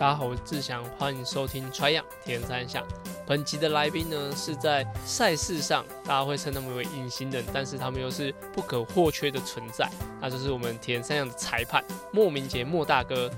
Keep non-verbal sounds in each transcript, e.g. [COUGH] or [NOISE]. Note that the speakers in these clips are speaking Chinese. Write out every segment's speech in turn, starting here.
大家好，我是志祥，欢迎收听 Try 样铁人三项。本集的来宾呢，是在赛事上大家会称他们为隐形人，但是他们又是不可或缺的存在，那就是我们田三项的裁判莫名杰莫大哥。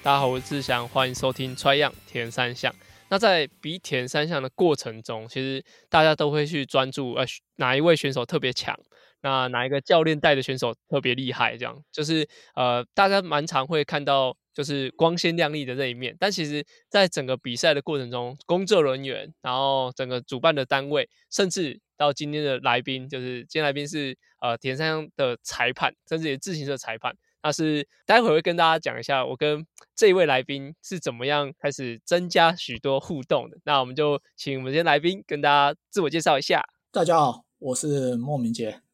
大家好，我是志祥，欢迎收听 Try 样铁人三项。那在比田三项的过程中，其实大家都会去专注呃哪一位选手特别强。那哪一个教练带的选手特别厉害？这样就是呃，大家蛮常会看到就是光鲜亮丽的那一面，但其实，在整个比赛的过程中，工作人员，然后整个主办的单位，甚至到今天的来宾，就是今天来宾是呃田山的裁判，甚至也自行车裁判。那是待会会跟大家讲一下，我跟这一位来宾是怎么样开始增加许多互动的。那我们就请我们今天来宾跟大家自我介绍一下。大家好，我是莫名杰。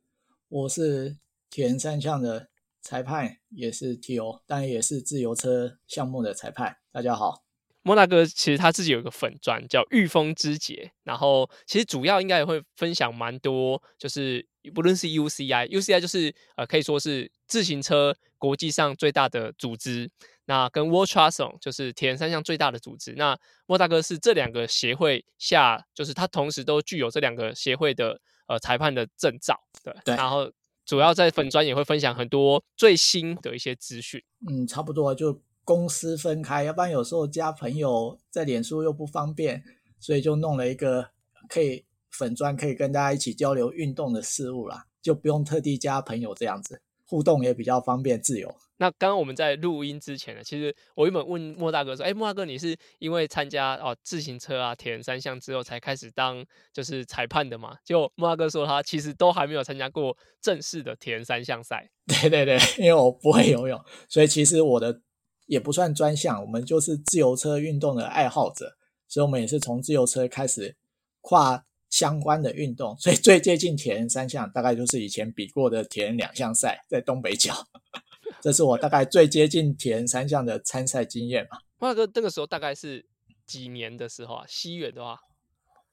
我是铁人三项的裁判，也是 TO，但也是自由车项目的裁判。大家好，莫大哥其实他自己有一个粉钻叫御风之杰，然后其实主要应该也会分享蛮多，就是不论是 UCI，UCI 就是呃可以说是自行车国际上最大的组织，那跟 World Triathlon 就是铁人三项最大的组织。那莫大哥是这两个协会下，就是他同时都具有这两个协会的。呃，裁判的证照，对，对，然后主要在粉专也会分享很多最新的一些资讯。嗯，差不多就公私分开，要不然有时候加朋友在脸书又不方便，所以就弄了一个可以粉专，可以跟大家一起交流运动的事物啦，就不用特地加朋友这样子。互动也比较方便自由。那刚刚我们在录音之前呢，其实我原本问莫大哥说：“哎，莫大哥，你是因为参加哦自行车啊铁人三项之后才开始当就是裁判的吗？”就莫大哥说他其实都还没有参加过正式的铁人三项赛。[LAUGHS] 对对对，因为我不会游泳，所以其实我的也不算专项，我们就是自由车运动的爱好者，所以我们也是从自由车开始跨。相关的运动，所以最接近铁人三项，大概就是以前比过的铁人两项赛，在东北角，[LAUGHS] 这是我大概最接近铁人三项的参赛经验嘛。莫大哥，那个时候大概是几年的时候啊？西元的话，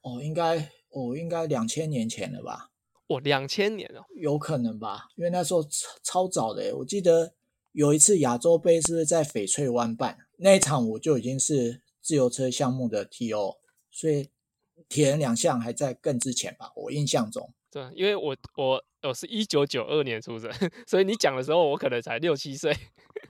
哦，应该哦，应该两千年前了吧？哦，两千年哦，有可能吧？因为那时候超超早的，我记得有一次亚洲杯是不是在翡翠湾办？那一场我就已经是自由车项目的 TO，所以。铁人两项还在更之前吧，我印象中。对，因为我我我是一九九二年出生，[LAUGHS] 所以你讲的时候我可能才六七岁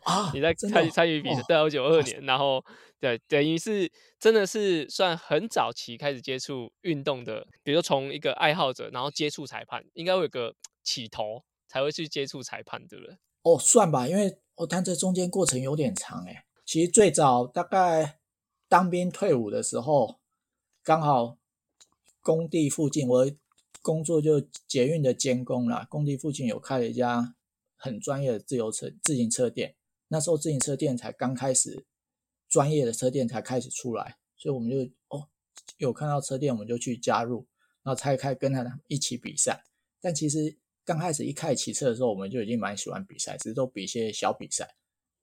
啊。[LAUGHS] 你在参参与比赛，对，我九二年，然后对，等于是真的是算很早期开始接触运动的，比如说从一个爱好者，然后接触裁判，应该会有个起头才会去接触裁判，对不对？哦，算吧，因为我看这中间过程有点长诶。其实最早大概当兵退伍的时候，刚好。工地附近，我工作就捷运的监工啦。工地附近有开了一家很专业的自由车自行车店，那时候自行车店才刚开始，专业的车店才开始出来，所以我们就哦有看到车店，我们就去加入，然后才开跟他一起比赛。但其实刚开始一开始骑车的时候，我们就已经蛮喜欢比赛，只是都比一些小比赛。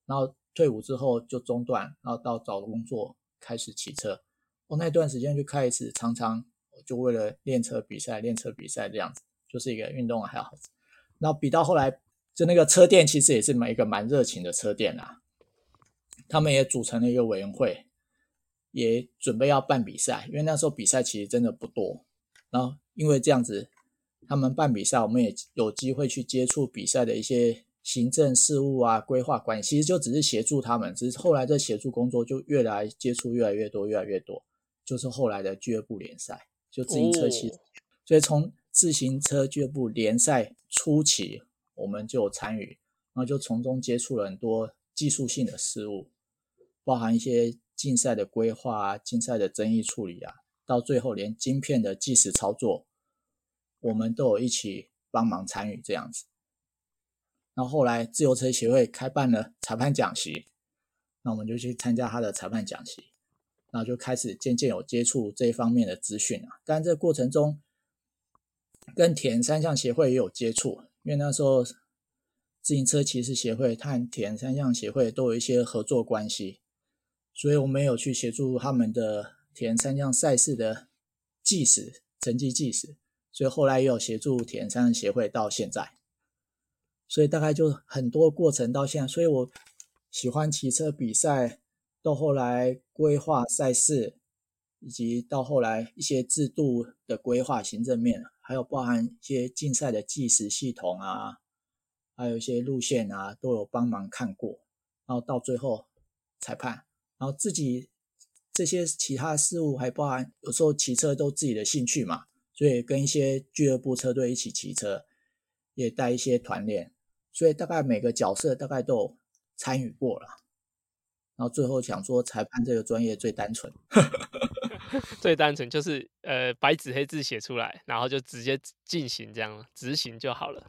然后退伍之后就中断，然后到找工作开始骑车。我那段时间就开始常常。就为了练车比赛，练车比赛这样子，就是一个运动爱好者。然后比到后来，就那个车店其实也是蛮一个蛮热情的车店啊。他们也组成了一个委员会，也准备要办比赛，因为那时候比赛其实真的不多。然后因为这样子，他们办比赛，我们也有机会去接触比赛的一些行政事务啊、规划管理，其实就只是协助他们。只是后来这协助工作就越来接触越来越多，越来越多，就是后来的俱乐部联赛。就自行车骑，所以从自行车俱乐部联赛初期，我们就有参与，然后就从中接触了很多技术性的事物，包含一些竞赛的规划啊、竞赛的争议处理啊，到最后连晶片的计时操作，我们都有一起帮忙参与这样子。然后后来自由车协会开办了裁判讲习，那我们就去参加他的裁判讲习。然后就开始渐渐有接触这一方面的资讯啊，但这过程中跟铁人三项协会也有接触，因为那时候自行车骑士协会和铁人三项协会都有一些合作关系，所以我们有去协助他们的铁人三项赛事的计时成绩计时，所以后来也有协助铁人三项协会到现在，所以大概就很多过程到现在，所以我喜欢骑车比赛，到后来规划赛事，以及到后来一些制度的规划、行政面，还有包含一些竞赛的计时系统啊，还有一些路线啊，都有帮忙看过，然后到最后裁判，然后自己这些其他事务还包含有时候骑车都自己的兴趣嘛，所以跟一些俱乐部车队一起骑车，也带一些团练，所以大概每个角色大概都参与过了，然后最后想说裁判这个专业最单纯，[LAUGHS] 最单纯就是呃白纸黑字写出来，然后就直接进行这样执行就好了。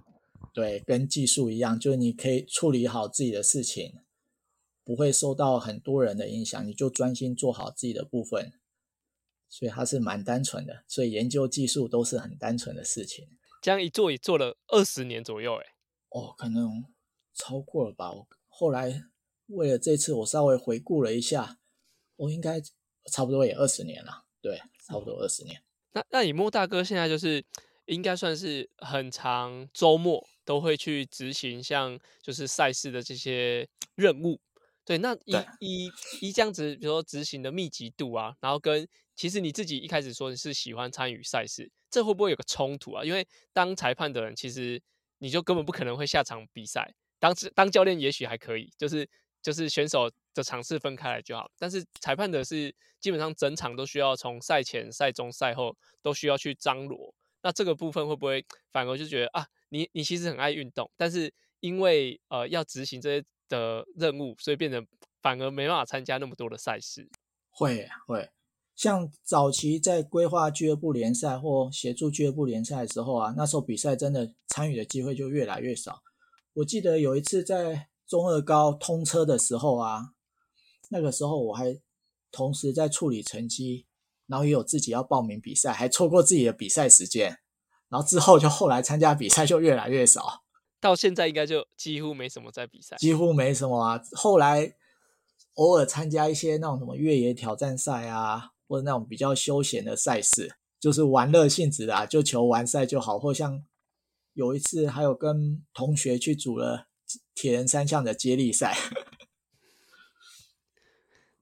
对，跟技术一样，就是你可以处理好自己的事情，不会受到很多人的影响，你就专心做好自己的部分。所以它是蛮单纯的，所以研究技术都是很单纯的事情。这样一做也做了二十年左右，哎，哦，可能超过了吧。我后来为了这次，我稍微回顾了一下，我应该差不多也二十年了。对，差不多二十年。嗯、那那你莫大哥现在就是应该算是很长周末。都会去执行像就是赛事的这些任务，对，那一一一这样子，比如说执行的密集度啊，然后跟其实你自己一开始说你是喜欢参与赛事，这会不会有个冲突啊？因为当裁判的人，其实你就根本不可能会下场比赛，当当教练也许还可以，就是就是选手的场次分开来就好，但是裁判的是基本上整场都需要从赛前、赛中、赛后都需要去张罗，那这个部分会不会反而就觉得啊？你你其实很爱运动，但是因为呃要执行这些的任务，所以变得反而没办法参加那么多的赛事。会会，像早期在规划俱乐部联赛或协助俱乐部联赛的时候啊，那时候比赛真的参与的机会就越来越少。我记得有一次在中二高通车的时候啊，那个时候我还同时在处理成绩，然后也有自己要报名比赛，还错过自己的比赛时间。然后之后就后来参加比赛就越来越少，到现在应该就几乎没什么在比赛，几乎没什么啊。后来偶尔参加一些那种什么越野挑战赛啊，或者那种比较休闲的赛事，就是玩乐性质的啊，就求完赛就好。或像有一次还有跟同学去组了铁人三项的接力赛。[LAUGHS]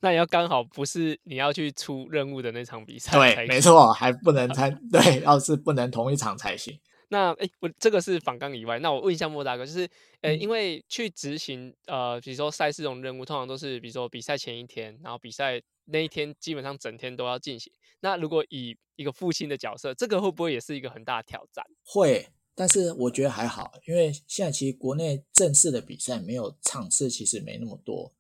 那也要刚好不是你要去出任务的那场比赛，对，没错，还不能 [LAUGHS] 参，对，要是不能同一场才行。那哎，我这个是访纲以外，那我问一下莫大哥，就是，呃，因为去执行呃，比如说赛事这种任务，通常都是比如说比赛前一天，然后比赛那一天基本上整天都要进行。那如果以一个父亲的角色，这个会不会也是一个很大的挑战？会，但是我觉得还好，因为现在其实国内正式的比赛没有场次，其实没那么多。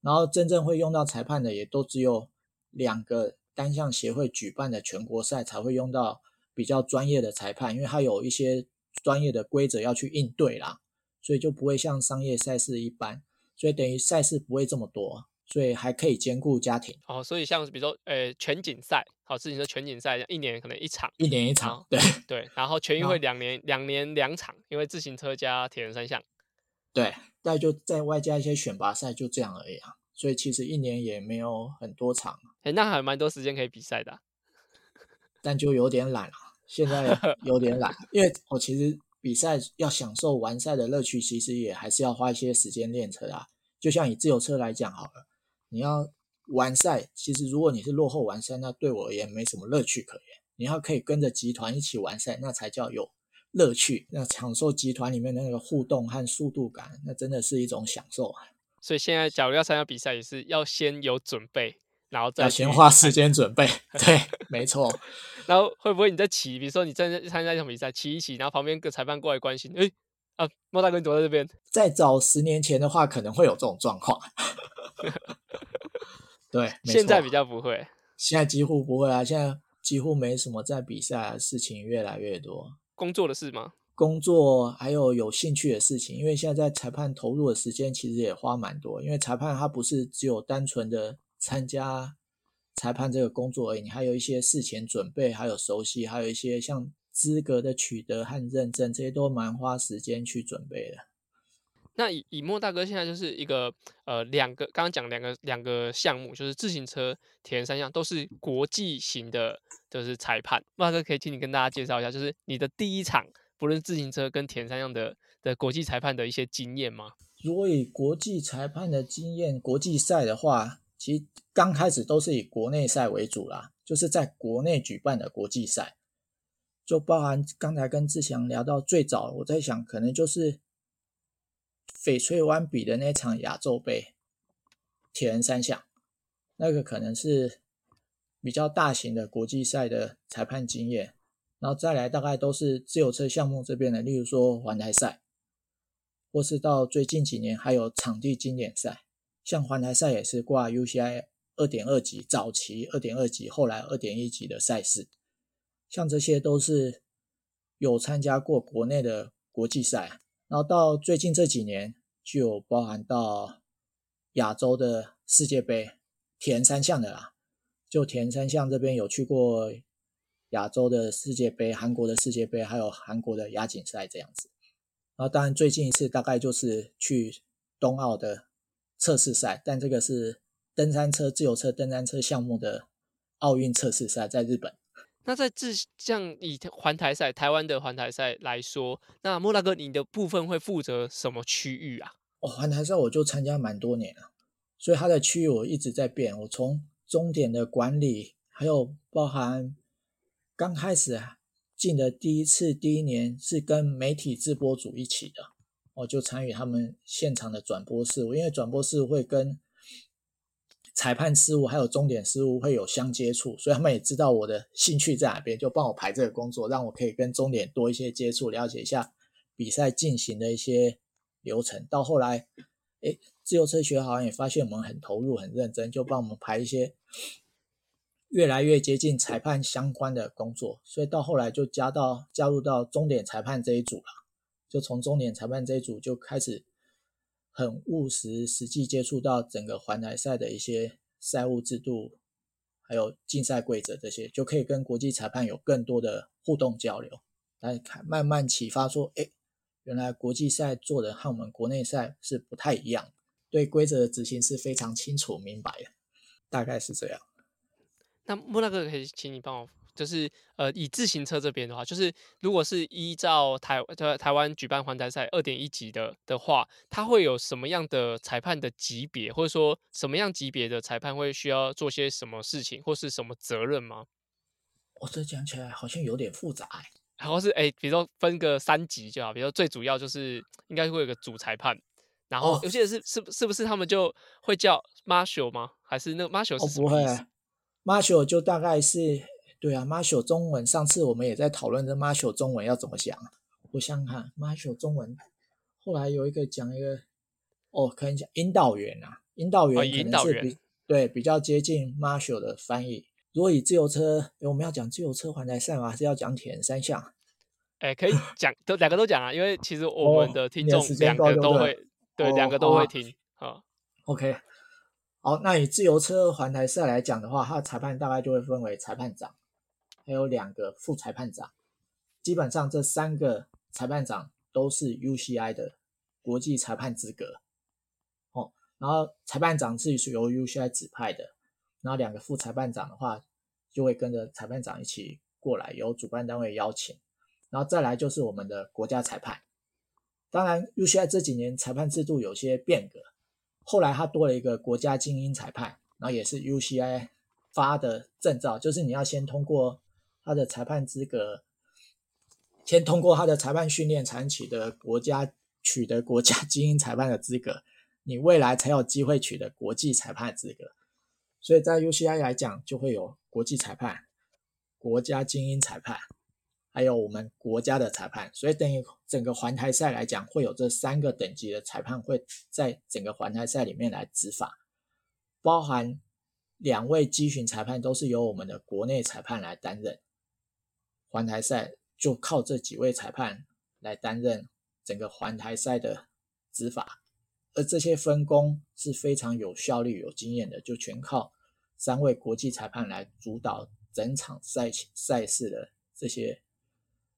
然后真正会用到裁判的，也都只有两个单项协会举办的全国赛才会用到比较专业的裁判，因为他有一些专业的规则要去应对啦，所以就不会像商业赛事一般，所以等于赛事不会这么多，所以还可以兼顾家庭。哦，所以像比如说，呃，全锦赛，好，自行车全锦赛，一年可能一场，一年一场，对对，然后全运会两年两年两场，因为自行车加铁人三项，对。再就再外加一些选拔赛，就这样而已啊。所以其实一年也没有很多场，哎、欸，那还蛮多时间可以比赛的，啊，[LAUGHS] 但就有点懒了。现在有点懒，[LAUGHS] 因为我其实比赛要享受完赛的乐趣，其实也还是要花一些时间练车啊。就像以自由车来讲好了，你要完赛，其实如果你是落后完赛，那对我而言没什么乐趣可言。你要可以跟着集团一起完赛，那才叫有。乐趣，那享受集团里面的那个互动和速度感，那真的是一种享受啊！所以现在，假如要参加比赛，也是要先有准备，然后再先花时间准备。对，没错。[LAUGHS] 然后会不会你在骑？比如说你在参加一场比赛，骑一骑，然后旁边个裁判过来关心，哎，啊，莫大哥你躲在这边。再早十年前的话，可能会有这种状况。[LAUGHS] 对，[LAUGHS] 现在比较不会，现在几乎不会啊！现在几乎没什么在比赛的，事情越来越多。工作的事吗？工作还有有兴趣的事情，因为现在在裁判投入的时间其实也花蛮多。因为裁判他不是只有单纯的参加裁判这个工作而已，你还有一些事前准备，还有熟悉，还有一些像资格的取得和认证，这些都蛮花时间去准备的。那以以莫大哥现在就是一个呃两个刚刚讲两个两个项目，就是自行车、铁人三项都是国际型的。就是裁判，莫大哥可以请你跟大家介绍一下，就是你的第一场不论自行车跟田三项的的国际裁判的一些经验吗？如果以国际裁判的经验，国际赛的话，其实刚开始都是以国内赛为主啦，就是在国内举办的国际赛，就包含刚才跟志祥聊到最早，我在想可能就是翡翠湾比的那场亚洲杯铁人三项，那个可能是比较大型的国际赛的裁判经验，然后再来大概都是自由车项目这边的，例如说环台赛。或是到最近几年，还有场地经典赛，像环台赛也是挂 UCI 二点二级，早期二点二级，后来二点一级的赛事，像这些都是有参加过国内的国际赛。然后到最近这几年，就有包含到亚洲的世界杯，铁人三项的啦，就铁人三项这边有去过亚洲的世界杯、韩国的世界杯，还有韩国的亚锦赛这样子。然后，当然最近一次大概就是去冬奥的测试赛，但这个是登山车、自由车、登山车项目的奥运测试赛，在日本。那在这像以环台赛、台湾的环台赛来说，那莫大哥，你的部分会负责什么区域啊？哦，环台赛我就参加蛮多年了，所以它的区域我一直在变。我从终点的管理，还有包含刚开始。进的第一次第一年是跟媒体直播组一起的，我就参与他们现场的转播事务，因为转播事务会跟裁判事务还有终点事务会有相接触，所以他们也知道我的兴趣在哪边，就帮我排这个工作，让我可以跟终点多一些接触，了解一下比赛进行的一些流程。到后来，诶，自由车学好像也发现我们很投入、很认真，就帮我们排一些。越来越接近裁判相关的工作，所以到后来就加到加入到终点裁判这一组了。就从终点裁判这一组就开始很务实、实际接触到整个环台赛的一些赛务制度，还有竞赛规则这些，就可以跟国际裁判有更多的互动交流，来看慢慢启发说，哎，原来国际赛做的和我们国内赛是不太一样，对规则的执行是非常清楚明白的，大概是这样。那莫大哥可以请你帮我，就是呃，以自行车这边的话，就是如果是依照台台台湾举办环台赛二点一级的的话，它会有什么样的裁判的级别，或者说什么样级别的裁判会需要做些什么事情，或是什么责任吗？我这讲起来好像有点复杂哎。然后是哎，比如说分个三级就好，比如说最主要就是应该会有个主裁判，然后有些人是是是不是他们就会叫 Marshall 吗？还是那个 Marshal 是什么意思？Marshal 就大概是对啊，Marshall 中文，上次我们也在讨论这 Marshall 中文要怎么讲。我想想看，Marshall 中文后来有一个讲一个哦，可能讲引导员啊，引导员可能是比、哦、对比较接近 Marshall 的翻译。如果以自由车，我们要讲自由车环台赛吗？还是要讲铁人三项？[LAUGHS] 哎，可以讲都两个都讲啊，因为其实我们的听众两个都会，对两个都会听啊。OK。好，那以自由车环台赛来讲的话，它的裁判大概就会分为裁判长，还有两个副裁判长。基本上这三个裁判长都是 UCI 的国际裁判资格。哦，然后裁判长自己是由 UCI 指派的，然后两个副裁判长的话就会跟着裁判长一起过来，由主办单位邀请。然后再来就是我们的国家裁判。当然，UCI 这几年裁判制度有些变革。后来它多了一个国家精英裁判，然后也是 UCI 发的证照，就是你要先通过他的裁判资格，先通过他的裁判训练，才能取得国家取得国家 [LAUGHS] 精英裁判的资格，你未来才有机会取得国际裁判资格。所以在 UCI 来讲，就会有国际裁判、国家精英裁判。还有我们国家的裁判，所以等于整个环台赛来讲，会有这三个等级的裁判会在整个环台赛里面来执法，包含两位机巡裁判都是由我们的国内裁判来担任。环台赛就靠这几位裁判来担任整个环台赛的执法，而这些分工是非常有效率、有经验的，就全靠三位国际裁判来主导整场赛赛事的这些。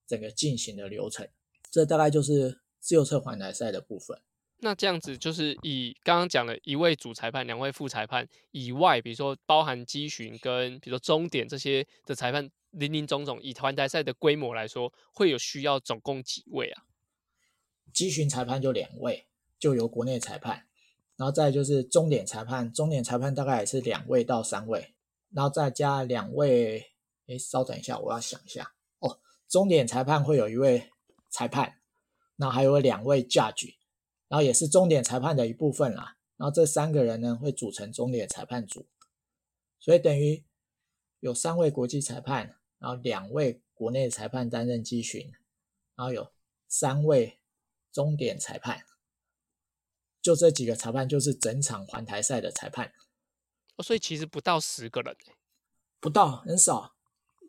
整个进行的流程，这大概就是自由车环台赛的部分。那这样子就是以刚刚讲的一位主裁判、两位副裁判以外，比如说包含机巡跟比如说终点这些的裁判，林林总总，以团台赛的规模来说，会有需要总共几位啊？机巡裁判就两位，就由国内裁判，然后再就是终点裁判，终点裁判大概也是两位到三位，然后再加两位，哎，稍等一下，我要想一下哦，终点裁判会有一位裁判，那还有两位 judge，然后也是终点裁判的一部分啦，然后这三个人呢会组成终点裁判组，所以等于有三位国际裁判，然后两位国内裁判担任机巡，然后有三位。终点裁判，就这几个裁判就是整场环台赛的裁判，哦，所以其实不到十个人，不到很少，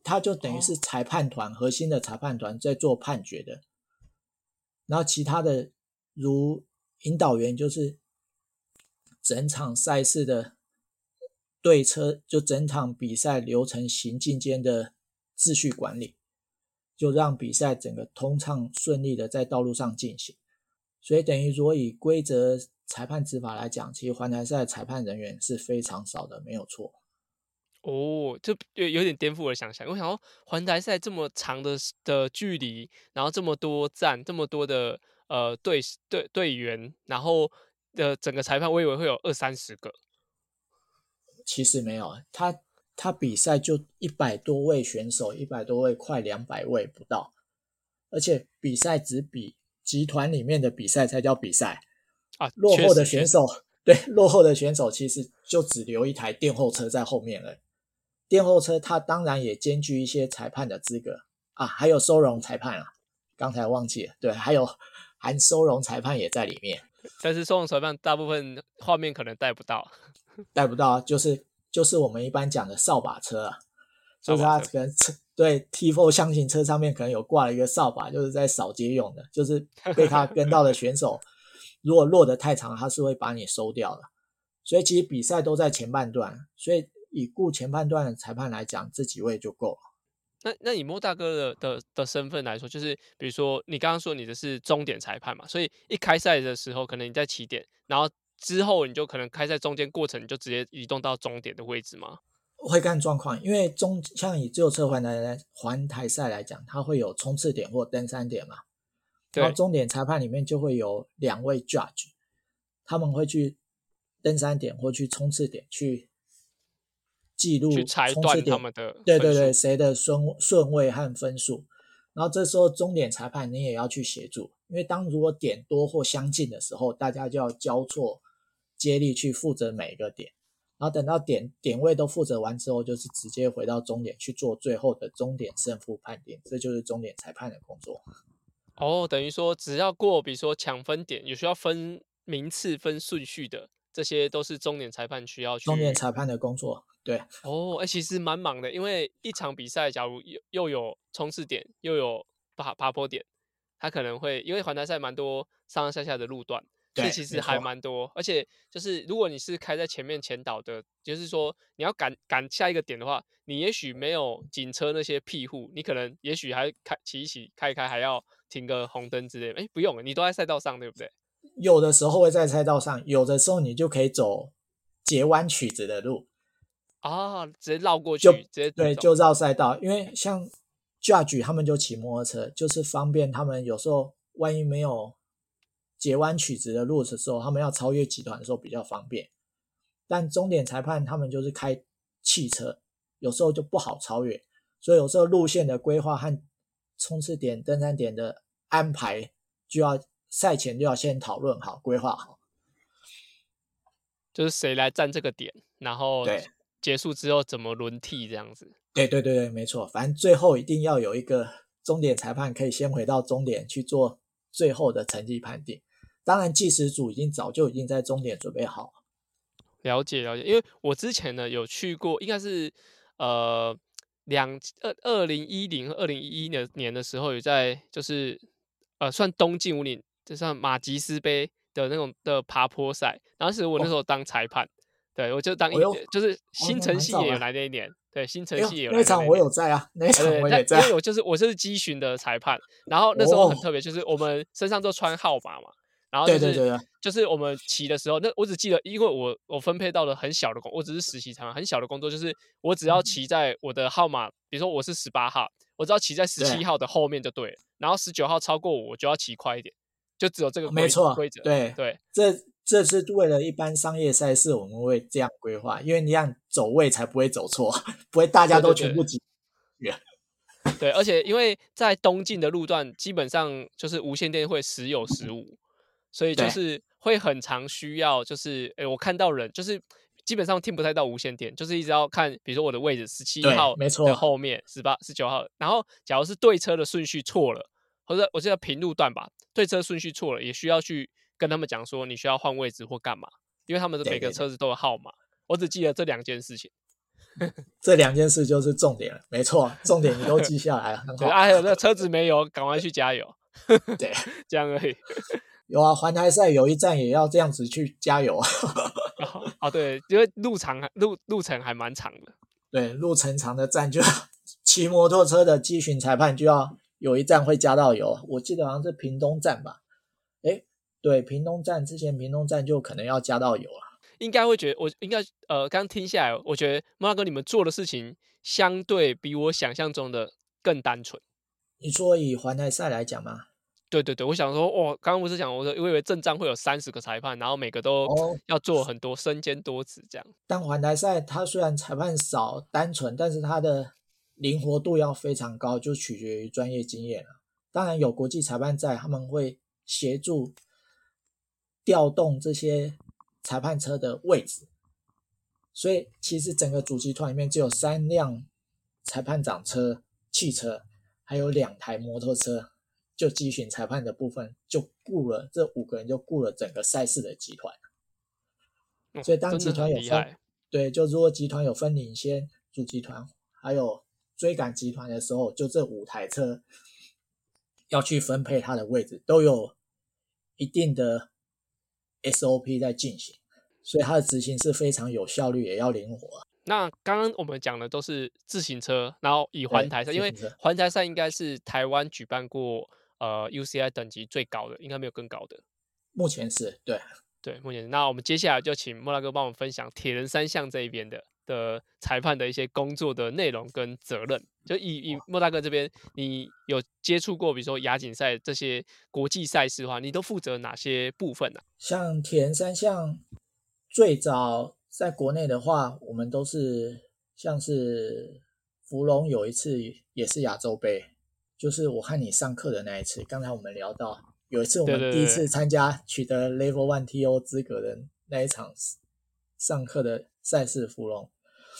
他就等于是裁判团、哦、核心的裁判团在做判决的，然后其他的如引导员就是整场赛事的对车，就整场比赛流程行进间的秩序管理。就让比赛整个通畅顺利的在道路上进行，所以等于说以规则裁判执法来讲，其实环台赛裁判人员是非常少的，没有错。哦，这有有点颠覆我的想象。我想说，环台赛这么长的的距离，然后这么多站，这么多的呃队队队员，然后的整个裁判，我以为会有二三十个。其实没有，他。他比赛就一百多位选手，一百多位，快两百位不到，而且比赛只比集团里面的比赛才叫比赛啊。落后的选手，对，落后的选手其实就只留一台电后车在后面了。电后车它当然也兼具一些裁判的资格啊，还有收容裁判啊，刚才忘记了，对，还有含收容裁判也在里面。但是收容裁判大部分画面可能带不到，带不到就是。就是我们一般讲的扫把车啊，就是它可能车对 T4 箱型车上面可能有挂了一个扫把，就是在扫街用的。就是被他 [LAUGHS] 跟到的选手，如果落得太长，他是会把你收掉的。所以其实比赛都在前半段，所以以顾前半段的裁判来讲，这几位就够了。那那以莫大哥的的的身份来说，就是比如说你刚刚说你的是终点裁判嘛，所以一开赛的时候，可能你在起点，然后。之后你就可能开在中间过程，你就直接移动到终点的位置吗？会看状况，因为中像以自由车环台环台赛来讲，它会有冲刺点或登山点嘛。对。然后终点裁判里面就会有两位 judge，他们会去登山点或去冲刺点去记录去裁断他们的对对对谁的顺顺位和分数。然后这时候终点裁判你也要去协助，因为当如果点多或相近的时候，大家就要交错。接力去负责每一个点，然后等到点点位都负责完之后，就是直接回到终点去做最后的终点胜负判定，这就是终点裁判的工作。哦，等于说只要过，比如说抢分点，有需要分名次、分顺序的，这些都是终点裁判需要去。终点裁判的工作，对。哦，哎，其实蛮忙的，因为一场比赛，假如又又有冲刺点，又有爬爬坡点，他可能会因为环台赛蛮多上上下下的路段。这其实还蛮多，而且就是如果你是开在前面前导的，就是说你要赶赶下一个点的话，你也许没有警车那些庇护，你可能也许还开骑一骑开一开，还要停个红灯之类的。哎，不用，你都在赛道上，对不对？有的时候会在赛道上，有的时候你就可以走截弯曲直的路啊，直接绕过去，直接对，就绕赛道。因为像 Judge 他们就骑摩托车，就是方便他们有时候万一没有。截弯曲直的路的时候，他们要超越集团的时候比较方便，但终点裁判他们就是开汽车，有时候就不好超越，所以有时候路线的规划和冲刺点、登山点的安排，就要赛前就要先讨论好、规划好，就是谁来站这个点，然后结束之后怎么轮替这样子。对对对对，没错，反正最后一定要有一个终点裁判可以先回到终点去做最后的成绩判定。当然，计时组已经早就已经在终点准备好。了解了解，因为我之前呢有去过，应该是呃两二二零一零二零一一年年的时候，有在就是呃算东进武岭，就算马吉斯杯的那种的爬坡赛。当时我那时候当裁判，哦、对我就当一、哦、就是新城系也有来那一年，对新城系也有来那，那场我有在啊，那场我也在，因为我就是我就是机巡的裁判，然后那时候很特别，就是我们身上都穿号码嘛。然后就是对对对就是我们骑的时候，那我只记得，因为我我分配到了很小的工，我只是实习场，很小的工作，就是我只要骑在我的号码，比如说我是十八号，我只要骑在十七号的后面就对了，然后十九号超过我，我就要骑快一点，就只有这个没错规则。对对，这这是为了一般商业赛事，我们会这样规划，因为你这样走位才不会走错，不会大家都全部挤。对，对，对。[LAUGHS] 对，而且因为在东进的路段，基本上就是无线电会时有时无，所以就是会很常需要，就是诶，我看到人，就是基本上听不太到无线电，就是一直要看，比如说我的位置十七号的后面，十八、十九号，然后假如是对车的顺序错了，或者我记得平路段吧，对车顺序错了，也需要去跟他们讲说你需要换位置或干嘛，因为他们的每个车子都有号码，我只记得这两件事情。[LAUGHS] 这两件事就是重点了，没错，重点你都记下来了，很好。对啊，还有那车子没油，赶快去加油。对，[LAUGHS] 这样而已。有啊，环台赛有一站也要这样子去加油啊。哦，对，因为路长，路路程还蛮长的。对，路程长的站就要骑摩托车的机巡裁判就要有一站会加到油。我记得好像是屏东站吧？诶，对，屏东站之前屏东站就可能要加到油了。应该会觉得我应该呃，刚听下来，我觉得莫大哥你们做的事情相对比我想象中的更单纯。你说以环台赛来讲吗？对对对，我想说，哇，刚刚不是讲我说，我以为正仗会有三十个裁判，然后每个都要做很多身兼多职这样。但环台赛它虽然裁判少、单纯，但是它的灵活度要非常高，就取决于专业经验了。当然有国际裁判在，他们会协助调动这些。裁判车的位置，所以其实整个主集团里面只有三辆裁判长车、汽车，还有两台摩托车，就机巡裁判的部分就雇了这五个人，就雇了整个赛事的集团。所以当集团有分，对，就如果集团有分领先、主集团还有追赶集团的时候，就这五台车要去分配它的位置，都有一定的。SOP 在进行，所以它的执行是非常有效率，也要灵活。那刚刚我们讲的都是自行车，然后以环台赛，因为环台赛应该是台湾举办过呃 UCI 等级最高的，应该没有更高的。目前是对对，目前。那我们接下来就请莫大哥帮我们分享铁人三项这一边的的裁判的一些工作的内容跟责任。就以以莫大哥这边，你有接触过，比如说亚锦赛这些国际赛事的话，你都负责哪些部分呢、啊？像铁人三项，最早在国内的话，我们都是像是芙蓉有一次也是亚洲杯，就是我和你上课的那一次。刚才我们聊到有一次我们第一次参加取得 Level One TO 资格的那一场上课的赛事，福隆。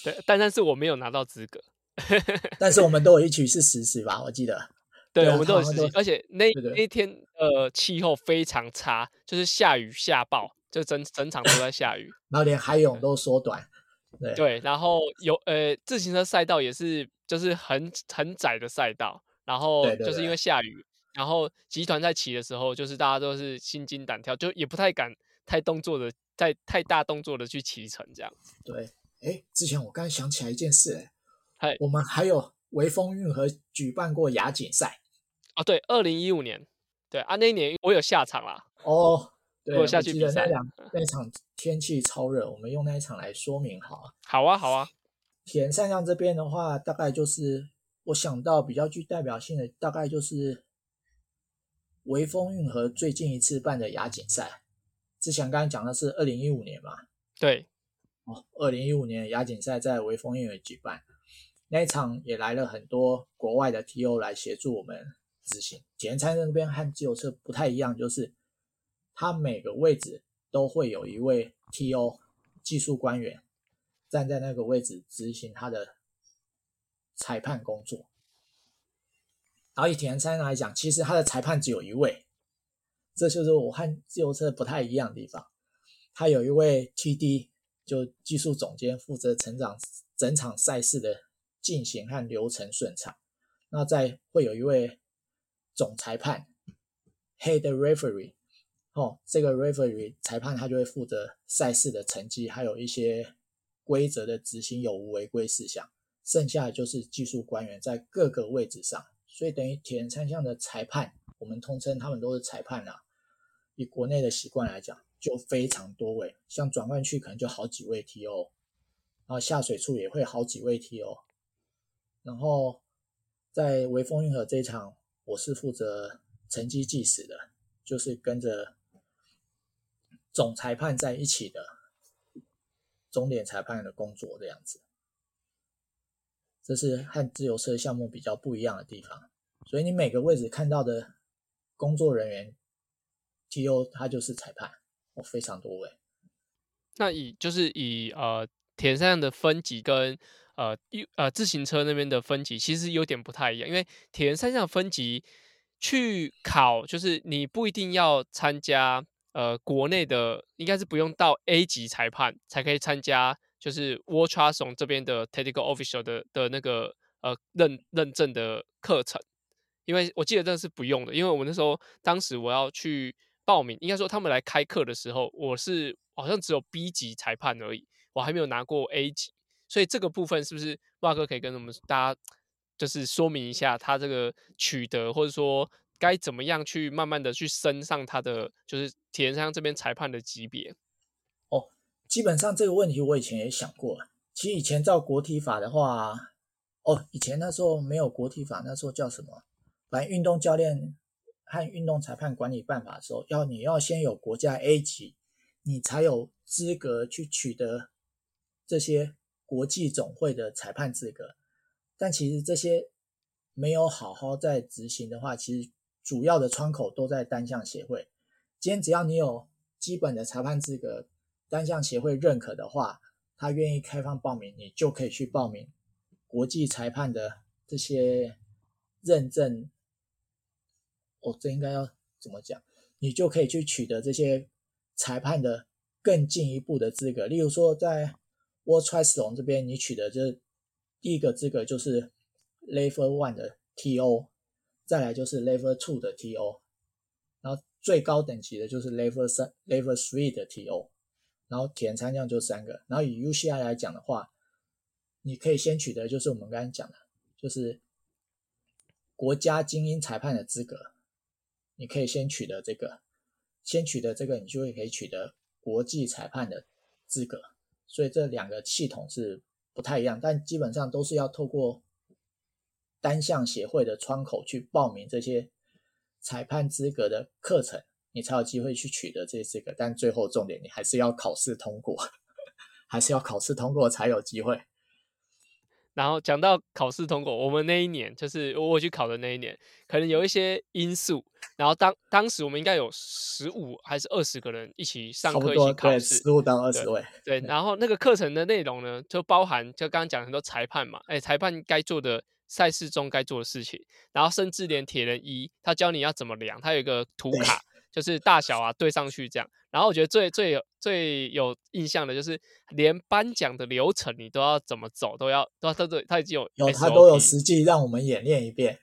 对，但但是我没有拿到资格。[LAUGHS] 但是我们都有一起是实习吧，我记得。对，我们都有实习，而且那那天呃气候非常差，就是下雨下暴，就整整场都在下雨，然后连海泳都缩短。对对，然后有呃自行车赛道也是就是很很窄的赛道，然后就是因为下雨，对对对，然后集团在骑的时候，就是大家都是心惊胆跳，就也不太敢太动作的太太大动作的去骑乘这样。对，哎，之前我刚才想起来一件事，哎。我们还有微风运河举办过亚锦赛哦，对，二零一五年，对啊，那一年我有下场啦。哦，对，我有下去比赛。那两那一场天气超热，我们用那一场来说明好。好啊，好啊。铁人三项这边的话，大概就是我想到比较具代表性的，大概就是微风运河最近一次办的亚锦赛。之前刚刚讲的是二零一五年嘛？对。哦，二零一五年亚锦赛在微风运河举办。那一场也来了很多国外的 TO 来协助我们执行。体验餐那边和自由车不太一样，就是它每个位置都会有一位 TO 技术官员站在那个位置执行他的裁判工作。然后以铁人三项来讲，其实他的裁判只有一位，这就是我和自由车不太一样的地方。他有一位 TD，就技术总监负责成长整场赛事的。进行和流程顺畅，那再会有一位总裁判 （head referee） 哦，这个 referee 裁判他就会负责赛事的成绩，还有一些规则的执行有无违规事项。剩下的就是技术官员在各个位置上，所以等于铁人三项的裁判，我们通称他们都是裁判啦。以国内的习惯来讲，就非常多位，像转换区可能就好几位 TO，然后下水处也会好几位 TO，然后在微风运河这一场，我是负责成绩计时的，就是跟着总裁判在一起的终点裁判的工作这样子，这是和自由车项目比较不一样的地方，所以你每个位置看到的工作人员。T.O. 他就是裁判，哦，非常多位。那以就是以呃铁人三项的分级跟呃呃自行车那边的分级其实有点不太一样，因为铁人三项分级去考，就是你不一定要参加呃国内的，应该是不用到 A 级裁判才可以参加，就是 World Triathlon 这边的 Technical Official 的的那个呃认认证的课程，因为我记得这是不用的，因为我那时候当时我要去。报名应该说他们来开课的时候，我是好像只有 B 级裁判而已，我还没有拿过 A 级，所以这个部分是不是哇哥可以跟我们大家就是说明一下，他这个取得或者说该怎么样去慢慢的去升上他的就是铁人三项这边裁判的级别？哦，基本上这个问题我以前也想过，其实以前照国体法的话，哦，以前那时候没有国体法，那时候叫什么？反正运动教练。和运动裁判管理办法的时候，要你要先有国家 A 级，你才有资格去取得这些国际总会的裁判资格。但其实这些没有好好在执行的话，其实主要的窗口都在单项协会。今天只要你有基本的裁判资格，单项协会认可的话，他愿意开放报名，你就可以去报名国际裁判的这些认证。哦，这应该要怎么讲？你就可以去取得这些裁判的更进一步的资格。例如说，在 World Triathlon 这边，你取得这第一个资格就是 Level One 的 TO，再来就是 Level Two 的 TO，然后最高等级的就是 Level 三、Level Three 的 TO，然后铁人三项就三个。然后以 UCI 来讲的话，你可以先取得就是我们刚才讲的，就是国家精英裁判的资格。你可以先取得这个，先取得这个，你就会可以取得国际裁判的资格。所以这两个系统是不太一样，但基本上都是要透过单项协会的窗口去报名这些裁判资格的课程，你才有机会去取得这些资格。但最后重点，你还是要考试通过，[LAUGHS] 还是要考试通过才有机会。然后讲到考试通过，我们那一年就是我去考的那一年，可能有一些因素。然后当当时我们应该有十五还是二十个人一起上课一起考试，十五到二十位。对，然后那个课程的内容呢，就包含就刚刚讲很多裁判嘛，哎，裁判该做的赛事中该做的事情，然后甚至连铁人一，他教你要怎么量，他有一个图卡。就是大小啊对上去这样，然后我觉得最最有最有印象的就是连颁奖的流程你都要怎么走，都要都要他都他已经有有他都有实际让我们演练一遍，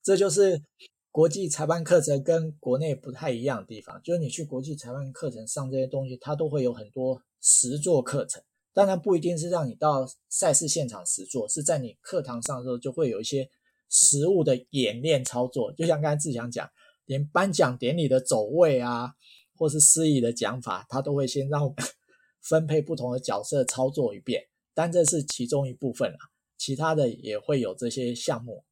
这就是国际裁判课程跟国内不太一样的地方，就是你去国际裁判课程上这些东西，它都会有很多实作课程，当然不一定是让你到赛事现场实做，是在你课堂上的时候就会有一些实物的演练操作，就像刚才志祥讲。连颁奖典礼的走位啊，或是司仪的讲法，他都会先让我们 [LAUGHS] 分配不同的角色操作一遍。但这是其中一部分啦，其他的也会有这些项目，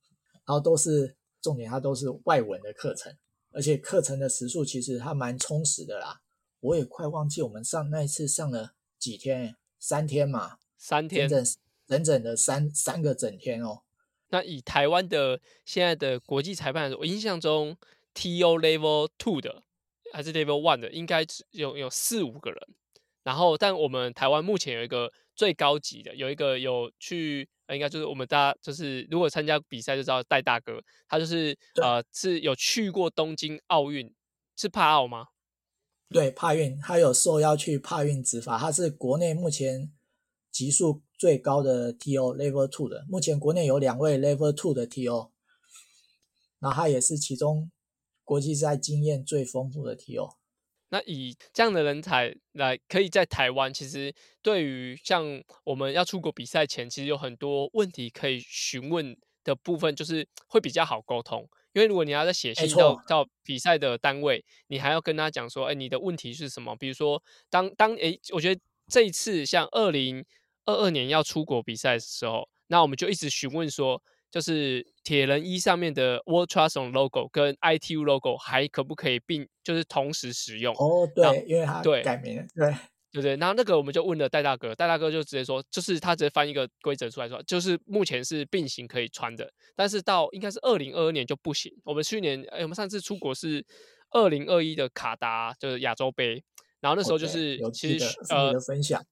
然后都是重点，它都是外文的课程，而且课程的时数其实还蛮充实的啦。我也快忘记我们上那一次上了几天，三天嘛，三天，整整整整的三三个整天哦。那以台湾的现在的国际裁判，我印象中。T.O. Level Two 的还是 Level One 的，应该有有四五个人。然后，但我们台湾目前有一个最高级的，有一个有去，应该就是我们大家就是如果参加比赛就知道戴大哥，他就是呃是有去过东京奥运，是帕奥吗？对，帕运，他有受邀去帕运执法，他是国内目前级数最高的 T.O. Level Two 的。目前国内有两位 Level Two 的 T.O.，然后他也是其中。国际赛经验最丰富的 TO，那以这样的人才来，可以在台湾，其实对于像我们要出国比赛前，其实有很多问题可以询问的部分，就是会比较好沟通。因为如果你要在写信到到比赛的单位，你还要跟他讲说，哎，你的问题是什么？比如说，当当哎，我觉得这一次像二零二二年要出国比赛的时候，那我们就一直询问说，就是铁人衣上面的 World Triathlon logo 跟 ITU logo 还可不可以并就是同时使用？哦，对，因为它改名了，对。对对，然后那个我们就问了戴大哥，戴大哥就直接说，就是他直接翻一个规则出来说，就是目前是并行可以穿的，但是到应该是二零二二年就不行。我们去年，哎，我们上次出国是二零二一的卡达，就是亚洲杯，然后那时候就是其实呃分享，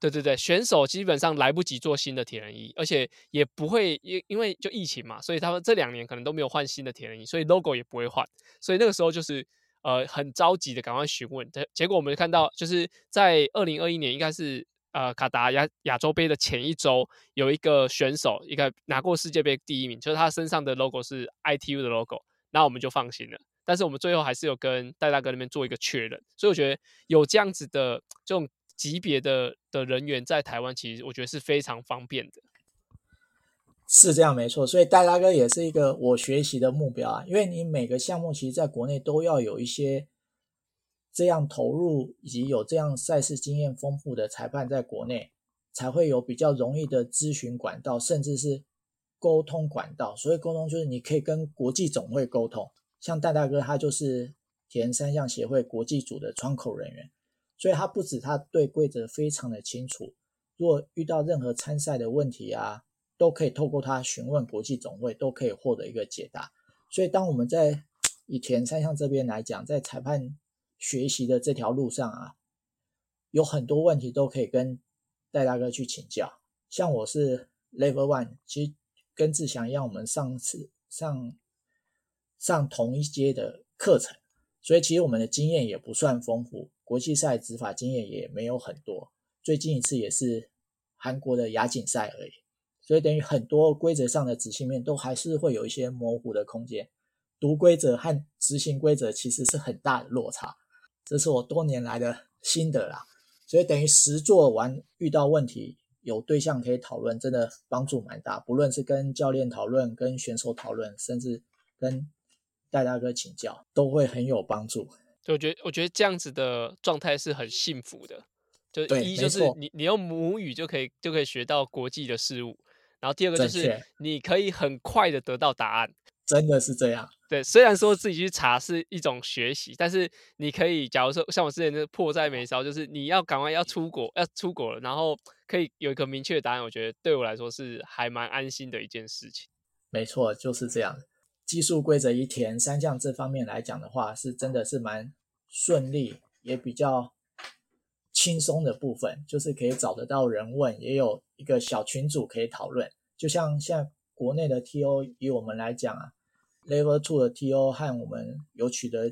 对对对，选手基本上来不及做新的铁人衣，而且也不会因因为就疫情嘛，所以他们这两年可能都没有换新的铁人衣，所以 logo 也不会换，所以那个时候就是。呃，很着急的赶快询问，结结果我们看到，就是在二零二一年，应该是呃卡达亚亚洲杯的前一周，有一个选手，一个拿过世界杯第一名，就是他身上的 logo 是 ITU 的 logo，那我们就放心了。但是我们最后还是有跟戴大哥那边做一个确认，所以我觉得有这样子的这种级别的的人员在台湾，其实我觉得是非常方便的。是这样，没错，所以戴大哥也是一个我学习的目标啊。因为你每个项目其实在国内都要有一些这样投入以及有这样赛事经验丰富的裁判在国内，才会有比较容易的咨询管道，甚至是沟通管道。所以沟通，就是你可以跟国际总会沟通。像戴大哥，他就是田三项协会国际组的窗口人员，所以他不止他对规则非常的清楚，如果遇到任何参赛的问题啊。都可以透过他询问国际总会，都可以获得一个解答。所以，当我们在以铁人三项这边来讲，在裁判学习的这条路上啊，有很多问题都可以跟戴大哥去请教。像我是 Level One，其实跟志祥一样，我们上次上上同一阶的课程，所以其实我们的经验也不算丰富，国际赛执法经验也没有很多。最近一次也是韩国的亚锦赛而已。所以等于很多规则上的执行面都还是会有一些模糊的空间，读规则和执行规则其实是很大的落差，这是我多年来的心得啦。所以等于实做完遇到问题有对象可以讨论，真的帮助蛮大。不论是跟教练讨论、跟选手讨论，甚至跟戴大哥请教，都会很有帮助。就我觉得，我觉得这样子的状态是很幸福的。就一就是你你用母语就可以就可以学到国际的事物。然后第二个就是你可以很快的得到答案，真的是这样。对，虽然说自己去查是一种学习，但是你可以，假如说像我之前的迫在眉梢，就是你要赶快要出国，要出国了，然后可以有一个明确的答案，我觉得对我来说是还蛮安心的一件事情。没错，就是这样。技术规则一填三项这方面来讲的话，是真的是蛮顺利，也比较。轻松的部分就是可以找得到人问，也有一个小群组可以讨论。就像现在国内的 TO，以我们来讲啊，Level Two 的 TO 和我们有取得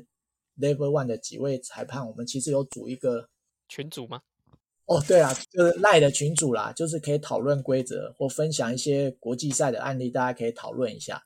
Level One 的几位裁判，我们其实有组一个群组吗？哦，对啊，就是赖的群组啦，就是可以讨论规则或分享一些国际赛的案例，大家可以讨论一下。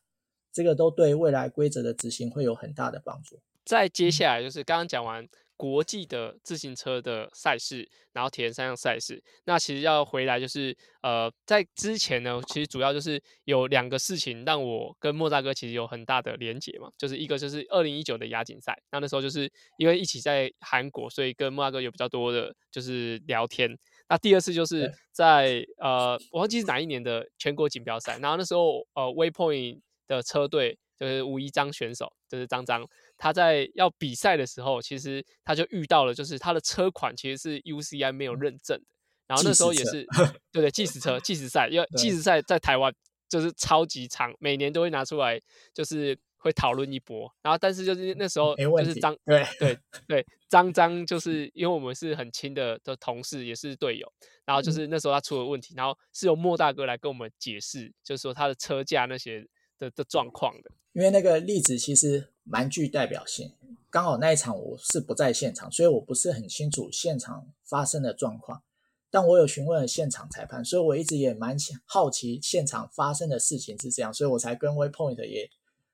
这个都对未来规则的执行会有很大的帮助。再接下来就是刚刚讲完。国际的自行车的赛事，然后铁人三项赛事，那其实要回来就是，呃，在之前呢，其实主要就是有两个事情让我跟莫大哥其实有很大的连结嘛，就是一个就是二零一九的亚锦赛，那那时候就是因为一起在韩国，所以跟莫大哥有比较多的就是聊天。那第二次就是在呃，我忘记是哪一年的全国锦标赛，然后那时候呃，Waypoint 的车队就是吴一章选手，就是张张。他在要比赛的时候，其实他就遇到了，就是他的车款其实是 UCI 没有认证的。然后那时候也是，[LAUGHS] 对对，计时车、计时赛，因为计时赛在台湾就是超级长，每年都会拿出来，就是会讨论一波。然后但是就是那时候就是张对对 [LAUGHS] 对张张，就是因为我们是很亲的的同事，也是队友。然后就是那时候他出了问题，然后是由莫大哥来跟我们解释，就是说他的车架那些的的状况的。因为那个例子其实蛮具代表性，刚好那一场我是不在现场，所以我不是很清楚现场发生的状况。但我有询问了现场裁判，所以我一直也蛮想好奇现场发生的事情是这样，所以我才跟 Waypoint 也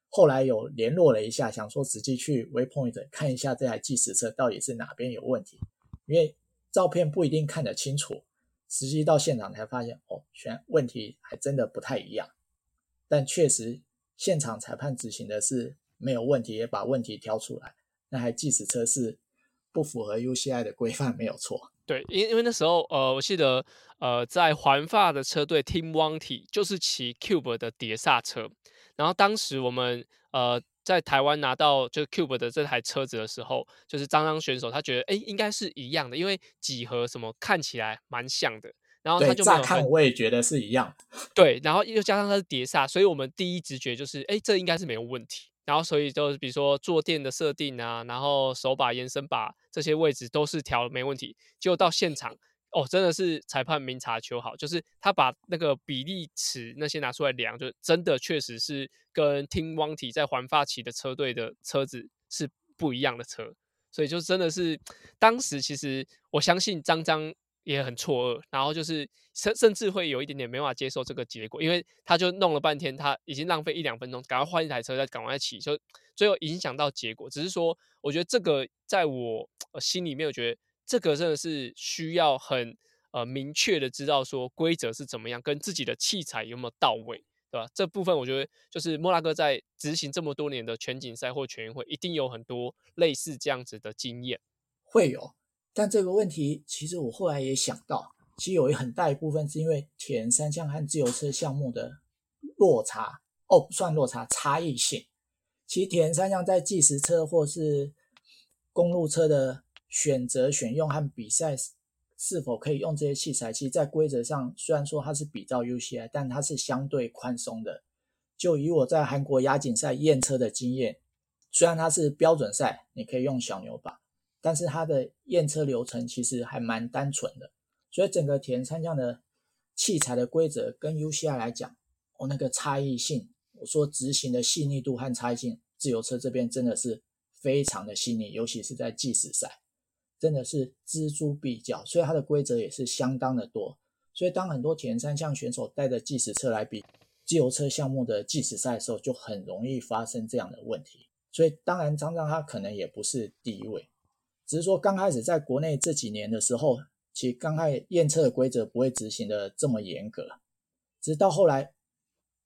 后来有联络了一下，想说直接去 Waypoint 看一下这台计时车到底是哪边有问题，因为照片不一定看得清楚，实际到现场才发现，哦，选问题还真的不太一样，但确实。现场裁判执行的是没有问题，也把问题挑出来，那台计时车是不符合 UCI 的规范，没有错。对，因因为那时候呃，我记得呃，在环法的车队 Team Wanty 就是骑 Cube 的碟刹车，然后当时我们呃。在台湾拿到就是 Cube 的这台车子的时候，就是张张选手他觉得哎，应该是一样的，因为几何什么看起来蛮像的，然后他就乍看我也觉得是一样，对，然后又加上它是碟刹，所以我们第一直觉就是哎，这应该是没有问题，然后所以就是比如说坐垫的设定啊，然后手把延伸把这些位置都是调没问题，结果到现场。哦，真的是裁判明察秋毫，就是他把那个比例尺那些拿出来量，就真的确实是跟 Team Wanty 在环法骑的车队的车子是不一样的车，所以就真的是当时其实我相信张张也很错愕，然后就是甚甚至会有一点点没办法接受这个结果，因为他就弄了半天，他已经浪费一两分钟，赶快换一台车再赶快骑，就最后影响到结果。只是说，我觉得这个在我心里面，我觉得。这个真的是需要很呃明确的知道说规则是怎么样，跟自己的器材有没有到位，对吧？这部分我觉得就是莫拉哥在执行这么多年的全锦赛或全运会，一定有很多类似这样子的经验。会有，但这个问题其实我后来也想到，其实有一很大一部分是因为铁人三项和自由车项目的落差，哦，不算落差，差异性。其实铁人三项在计时车或是公路车的。选择选用和比赛是否可以用这些器材，其实，在规则上虽然说它是比照 UCI，但它是相对宽松的。就以我在韩国亚锦赛验车的经验，虽然它是标准赛，你可以用小牛把，但是它的验车流程其实还蛮单纯的。所以整个铁人三项的器材的规则跟 UCI 来讲，哦，那个差异性，我说执行的细腻度和差异性，自由车这边真的是非常的细腻，尤其是在计时赛。真的是锱铢必较，所以它的规则也是相当的多。所以当很多铁人三项选手带着计时车来比自由车项目的计时赛的时候，就很容易发生这样的问题。所以当然张张他可能也不是第一位，只是说刚开始在国内这几年的时候，其实刚开始验车的规则不会执行的这么严格，直到后来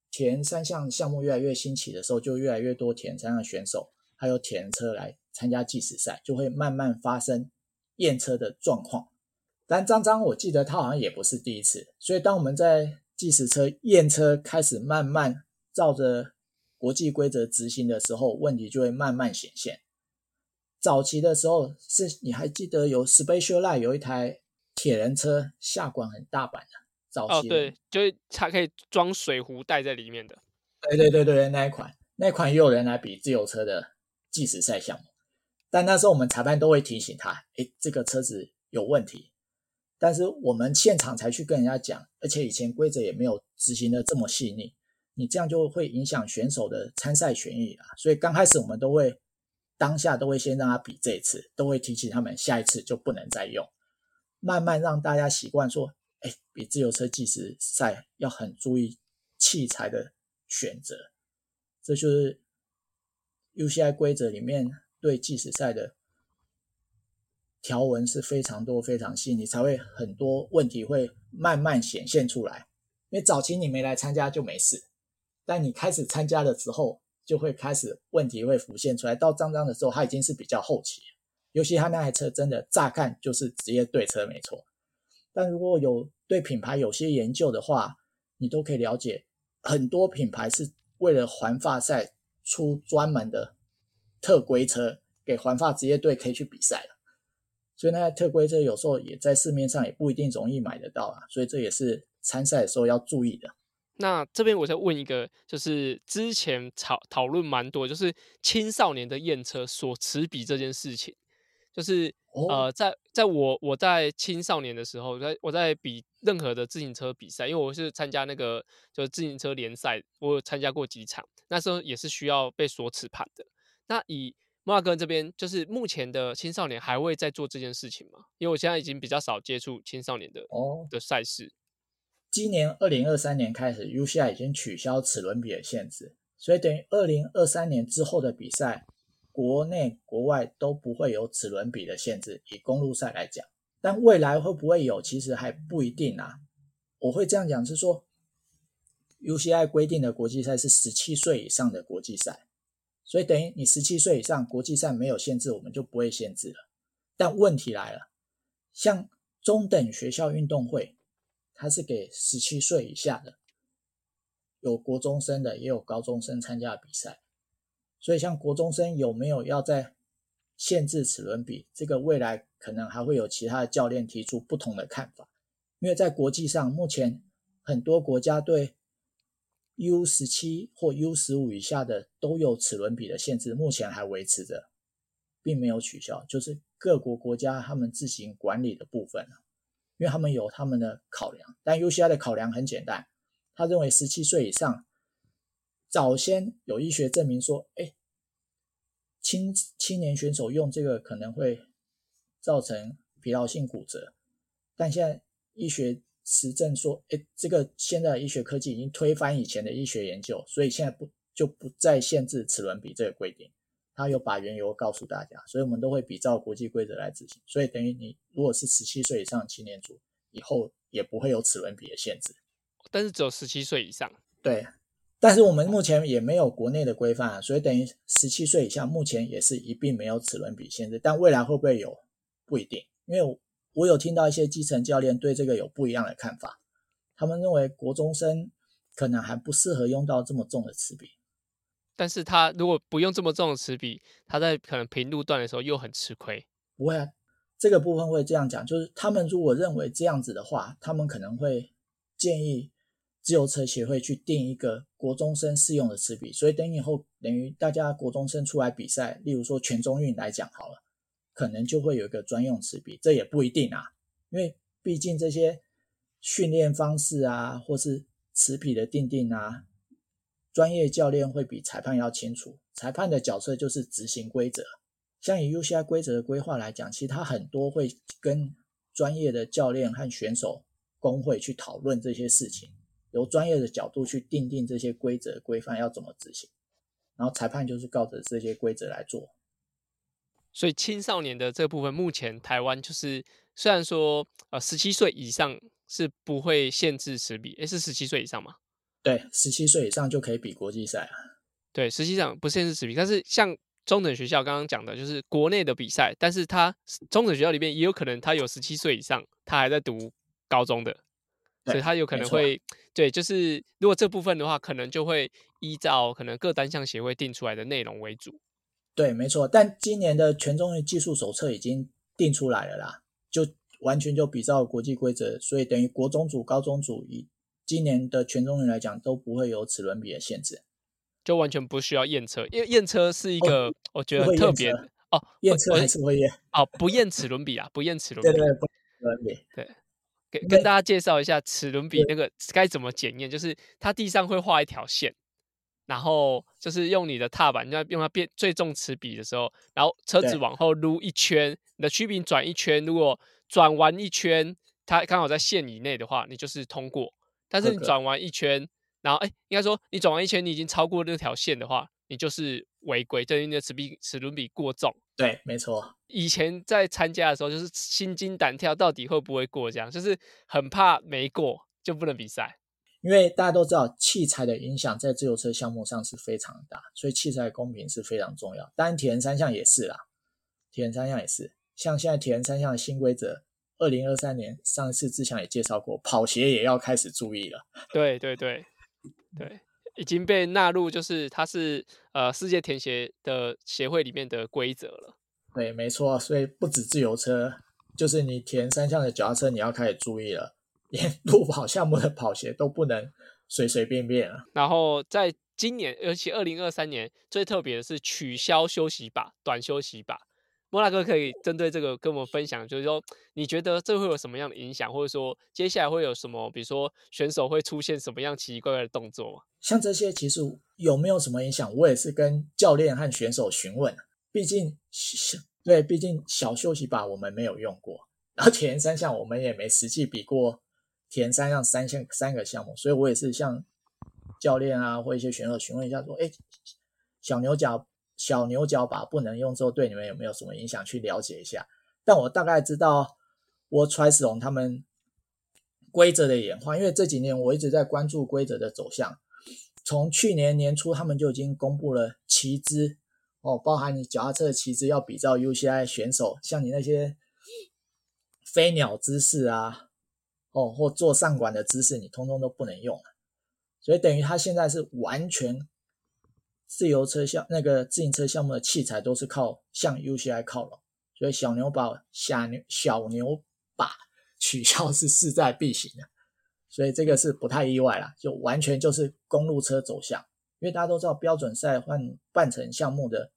铁人三项项目越来越兴起的时候，就越来越多铁人三项选手还有铁人车来参加计时赛，就会慢慢发生。验车的状况，但张张我记得他好像也不是第一次，所以当我们在计时车验车开始慢慢照着国际规则执行的时候，问题就会慢慢显现。早期的时候是你还记得有 Specialized 有一台铁人车下管很大版的，早期对，就是它可以装水壶带在里面的，对对对对，那一款那一款也有人来比自由车的计时赛项目。但那时候我们裁判都会提醒他，诶，这个车子有问题。但是我们现场才去跟人家讲，而且以前规则也没有执行的这么细腻，你这样就会影响选手的参赛权益啊。所以刚开始我们都会当下都会先让他比这一次，都会提醒他们下一次就不能再用，慢慢让大家习惯说，哎，比自由车计时赛要很注意器材的选择。这就是 UCI 规则里面。对计时赛的条文是非常多、非常细腻，才会很多问题会慢慢显现出来。因为早期你没来参加就没事，但你开始参加的时候，就会开始问题会浮现出来。到张张的时候，他已经是比较后期，尤其他那台车真的乍看就是职业队车没错。但如果有对品牌有些研究的话，你都可以了解，很多品牌是为了环法赛出专门的。特规车给环法职业队可以去比赛了，所以那台特规车有时候也在市面上也不一定容易买得到啊，所以这也是参赛的时候要注意的。那这边我再问一个，就是之前讨讨论蛮多，就是青少年的验车锁匙比这件事情，就是、哦、呃，在在我我在青少年的时候，在我在比任何的自行车比赛，因为我是参加那个就是自行车联赛，我有参加过几场，那时候也是需要被锁齿盘的。那以莫拉哥这边，就是目前的青少年还会在做这件事情吗？因为我现在已经比较少接触青少年的哦的赛事。今年二零二三年开始，UCI 已经取消齿轮比的限制，所以等于二零二三年之后的比赛，国内国外都不会有齿轮比的限制。以公路赛来讲，但未来会不会有，其实还不一定啊。我会这样讲是说，UCI 规定的国际赛是十七岁以上的国际赛，所以等于你十七岁以上国际赛没有限制，我们就不会限制了。但问题来了，像中等学校运动会，它是给十七岁以下的，有国中生的，也有高中生参加比赛。所以像国中生有没有要在限制齿轮比？这个未来可能还会有其他的教练提出不同的看法，因为在国际上，目前很多国家对 U 十七或 U 十五以下的都有齿轮比的限制，目前还维持着，并没有取消，就是各国国家他们自行管理的部分，因为他们有他们的考量，但 UCI 的考量很简单，他认为十七岁以上，早先有医学证明说，哎。青青年选手用这个可能会造成疲劳性骨折，但现在医学实证说，诶，这个现在的医学科技已经推翻以前的医学研究，所以现在不就不再限制齿轮比这个规定。他有把缘由告诉大家，所以我们都会比照国际规则来执行。所以等于你如果是十七岁以上青年组，以后也不会有齿轮比的限制，但是只有十七岁以上。对。但是我们目前也没有国内的规范，所以等于十七岁以下目前也是一并没有齿轮比限制。但未来会不会有，不一定。因为我有听到一些基层教练对这个有不一样的看法，他们认为国中生可能还不适合用到这么重的齿比。但是他如果不用这么重的齿比，他在可能平路段的时候又很吃亏。不会啊，这个部分会这样讲，就是他们如果认为这样子的话，他们可能会建议。自由车协会去定一个国中生适用的齿比，所以等以后等于大家国中生出来比赛，例如说全中运来讲好了，可能就会有一个专用齿比，这也不一定啊，因为毕竟这些训练方式啊，或是齿比的定定啊，专业教练会比裁判要清楚，裁判的角色就是执行规则。像以 UCI 规则的规划来讲，其实他很多会跟专业的教练和选手工会去讨论这些事情。由专业的角度去定定这些规则规范要怎么执行，然后裁判就是靠着这些规则来做。所以青少年的这部分，目前台湾就是虽然说呃十七岁以上是不会限制持笔，诶，是十七岁以上吗？对，十七岁以上就可以比国际赛啊。对，实际上不限制齿比，但是像中等学校刚刚讲的，就是国内的比赛，但是他中等学校里面也有可能他有十七岁以上，他还在读高中的。所以他有可能会对，就是如果这部分的话，可能就会依照可能各单项协会定出来的内容为主。对，没错。但今年的全中运技术手册已经定出来了啦，就完全就比照国际规则，所以等于国中组、高中组以今年的全中运来讲，都不会有齿轮比的限制，就完全不需要验车，因为验车是一个我觉得很特别哦，验车还是会验哦，不验齿轮比啊，不验齿轮比，对对，不齿轮比，对。给跟大家介绍一下齿轮比那个该怎么检验，就是它地上会画一条线，然后就是用你的踏板，要用它变最重齿比的时候，然后车子往后撸一圈，你的曲柄转一圈，如果转完一圈它刚好在线以内的话，你就是通过。但是你转完一圈，然后哎，应该说你转完一圈你已经超过那条线的话，你就是违规，等于你的齿比齿轮比过重。对，没错。以前在参加的时候，就是心惊胆跳，到底会不会过？这样就是很怕没过就不能比赛。因为大家都知道，器材的影响在自由车项目上是非常大，所以器材公平是非常重要。当然，铁人三项也是啦，铁人三项也是。像现在铁人三项的新规则，二零二三年上一次志强也介绍过，跑鞋也要开始注意了。[LAUGHS] 对对对对，已经被纳入，就是它是呃世界田协的协会里面的规则了。对，没错，所以不止自由车，就是你填三项的脚踏车，你要开始注意了，连 [LAUGHS] 路跑项目的跑鞋都不能随随便便了。然后在今年，尤其二零二三年，最特别的是取消休息吧、短休息把。莫大哥可以针对这个跟我们分享，就是说你觉得这会有什么样的影响，或者说接下来会有什么，比如说选手会出现什么样奇奇怪怪的动作吗？像这些其实有没有什么影响，我也是跟教练和选手询问。毕竟小对，毕竟小休息把我们没有用过，然后铁人三项我们也没实际比过铁人三项三项三个项目，所以我也是向教练啊或一些选手询问一下，说，哎，小牛角小牛角把不能用之后，对你们有没有什么影响？去了解一下。但我大概知道，World Triathlon 他们规则的演化，因为这几年我一直在关注规则的走向。从去年年初，他们就已经公布了旗姿哦，包含你脚踏车的旗姿要比照 UCI 选手，像你那些飞鸟姿势啊，哦，或做上管的姿势，你通通都不能用了。所以等于他现在是完全自由车项那个自行车项目的器材都是靠向 UCI 靠拢，所以小牛把小牛小牛把取消是势在必行的。所以这个是不太意外啦，就完全就是公路车走向，因为大家都知道标准赛换半程项目的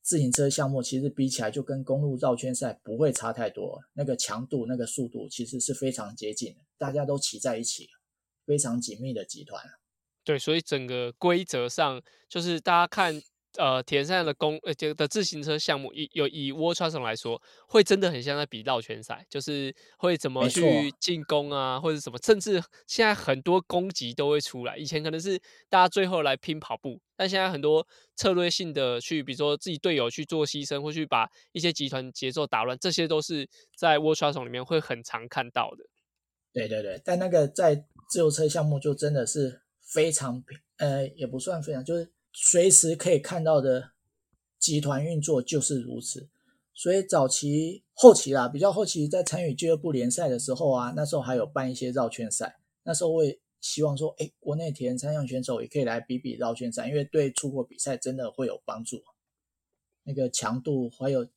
自行车项目，其实比起来就跟公路绕圈赛不会差太多，那个强度、那个速度其实是非常接近的，大家都骑在一起，非常紧密的集团。对，所以整个规则上就是大家看。呃，田赛的公呃这个的自行车项目，以有以 World Triathlon 来说，会真的很像在比绕圈赛，就是会怎么去进攻啊，或者什么，甚至现在很多攻击都会出来。以前可能是大家最后来拼跑步，但现在很多策略性的去，比如说自己队友去做牺牲，或去把一些集团节奏打乱，这些都是在 World Triathlon 里面会很常看到的。对对对，但那个在自由车项目就真的是非常平呃，也不算非常，就是。随时可以看到的集团运作就是如此，所以早期、后期啦，比较后期在参与俱乐部联赛的时候啊，那时候还有办一些绕圈赛。那时候我也希望说，哎，国内田三项选手也可以来比比绕圈赛，因为对出国比赛真的会有帮助。那个强度还有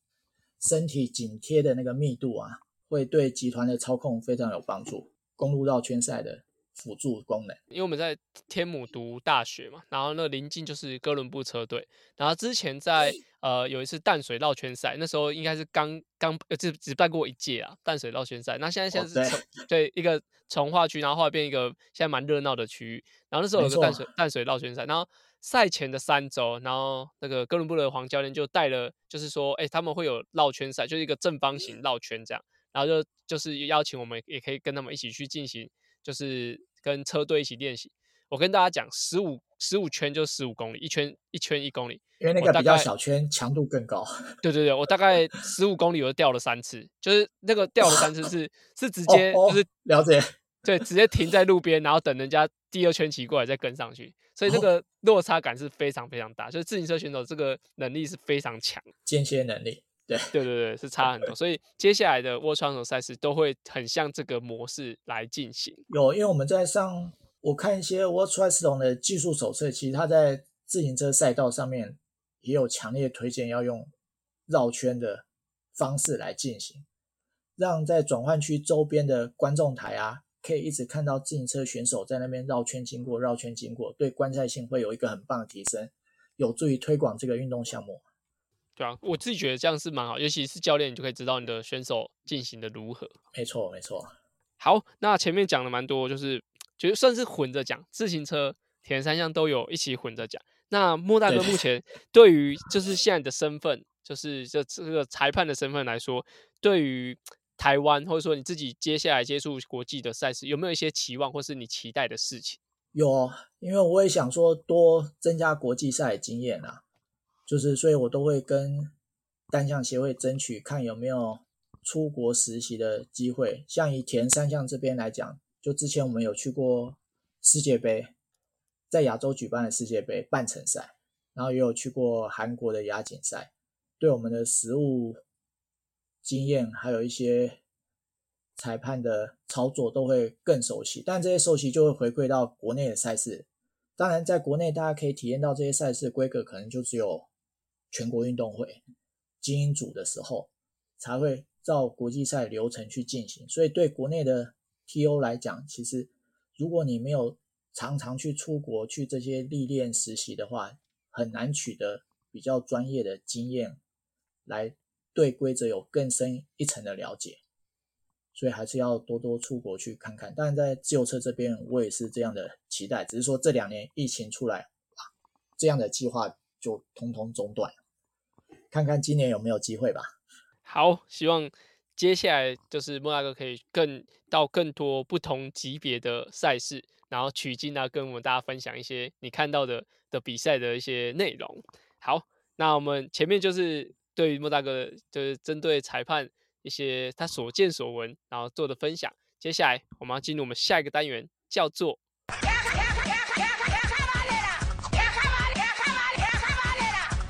身体紧贴的那个密度啊，会对集团的操控非常有帮助。公路绕圈赛的。辅助功能，因为我们在天母读大学嘛，然后那临近就是哥伦布车队，然后之前在呃有一次淡水绕圈赛，那时候应该是刚刚只只办过一届啊，淡水绕圈赛。那现在现在是从、哦、对，对一个从化区，然后后来变一个现在蛮热闹的区域。然后那时候有个淡水淡水绕圈赛，然后赛前的三周，然后那个哥伦布的黄教练就带了，就是说，哎，他们会有绕圈赛，就是一个正方形绕圈这样，然后就就是邀请我们也可以跟他们一起去进行。就是跟车队一起练习。我跟大家讲，十五十五圈就十五公里，一圈一圈一公里。因为那个比较小圈，强度更高。对对对，我大概 [LAUGHS] 十五公里我就掉了三次，就是那个掉了三次是 [LAUGHS] 是直接就是、哦哦、了解，[LAUGHS] 对，直接停在路边，然后等人家第二圈骑过来再跟上去，所以这个落差感是非常非常大。就是自行车选手这个能力是非常强，间歇能力。对对对对，是差很多，所以接下来的 World Triathlon 赛事都会很像这个模式来进行。有，因为我们在上，我看一些 World Triathlon 的技术手册，其实它在自行车赛道上面也有强烈推荐要用绕圈的方式来进行，让在转换区周边的观众台啊，可以一直看到自行车选手在那边绕圈经过，绕圈经过，对观赛性会有一个很棒的提升，有助于推广这个运动项目。对啊，我自己觉得这样是蛮好，尤其是教练，你就可以知道你的选手进行的如何。没错，没错。好，那前面讲了蛮多，就是觉得算是混着讲，自行车、铁人三项都有一起混着讲。那莫大哥目前对于就是现在的身份，就是这这个裁判的身份来说，对于台湾或者说你自己接下来接触国际的赛事，有没有一些期望或是你期待的事情？有，因为我也想说多增加国际赛的经验啊。就是，所以我都会跟单项协会争取，看有没有出国实习的机会。像以田三项这边来讲，就之前我们有去过世界杯，在亚洲举办的世界杯半程赛，然后也有去过韩国的亚锦赛，对我们的实务经验，还有一些裁判的操作都会更熟悉。但这些熟悉就会回馈到国内的赛事。当然，在国内大家可以体验到这些赛事规格，可能就只有。全国运动会精英组的时候，才会照国际赛流程去进行。所以对国内的 TO 来讲，其实如果你没有常常去出国去这些历练实习的话，很难取得比较专业的经验，来对规则有更深一层的了解。所以还是要多多出国去看看。但在自由车这边，我也是这样的期待，只是说这两年疫情出来，这样的计划就通通中断。看看今年有没有机会吧。好，希望接下来就是莫大哥可以更到更多不同级别的赛事，然后取经啊，跟我们大家分享一些你看到的的比赛的一些内容。好，那我们前面就是对于莫大哥就是针对裁判一些他所见所闻，然后做的分享。接下来我们要进入我们下一个单元，叫做。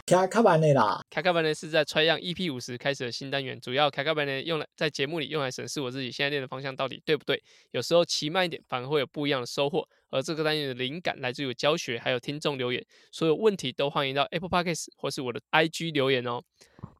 卡卡班内啦，卡卡班内是在 Try 样 EP 五十开始的新单元，主要卡卡班内用来在节目里用来审视我自己现在练的方向到底对不对。有时候骑慢一点反而会有不一样的收获。而这个单元的灵感来自于教学，还有听众留言。所有问题都欢迎到 Apple Podcast 或是我的 IG 留言哦。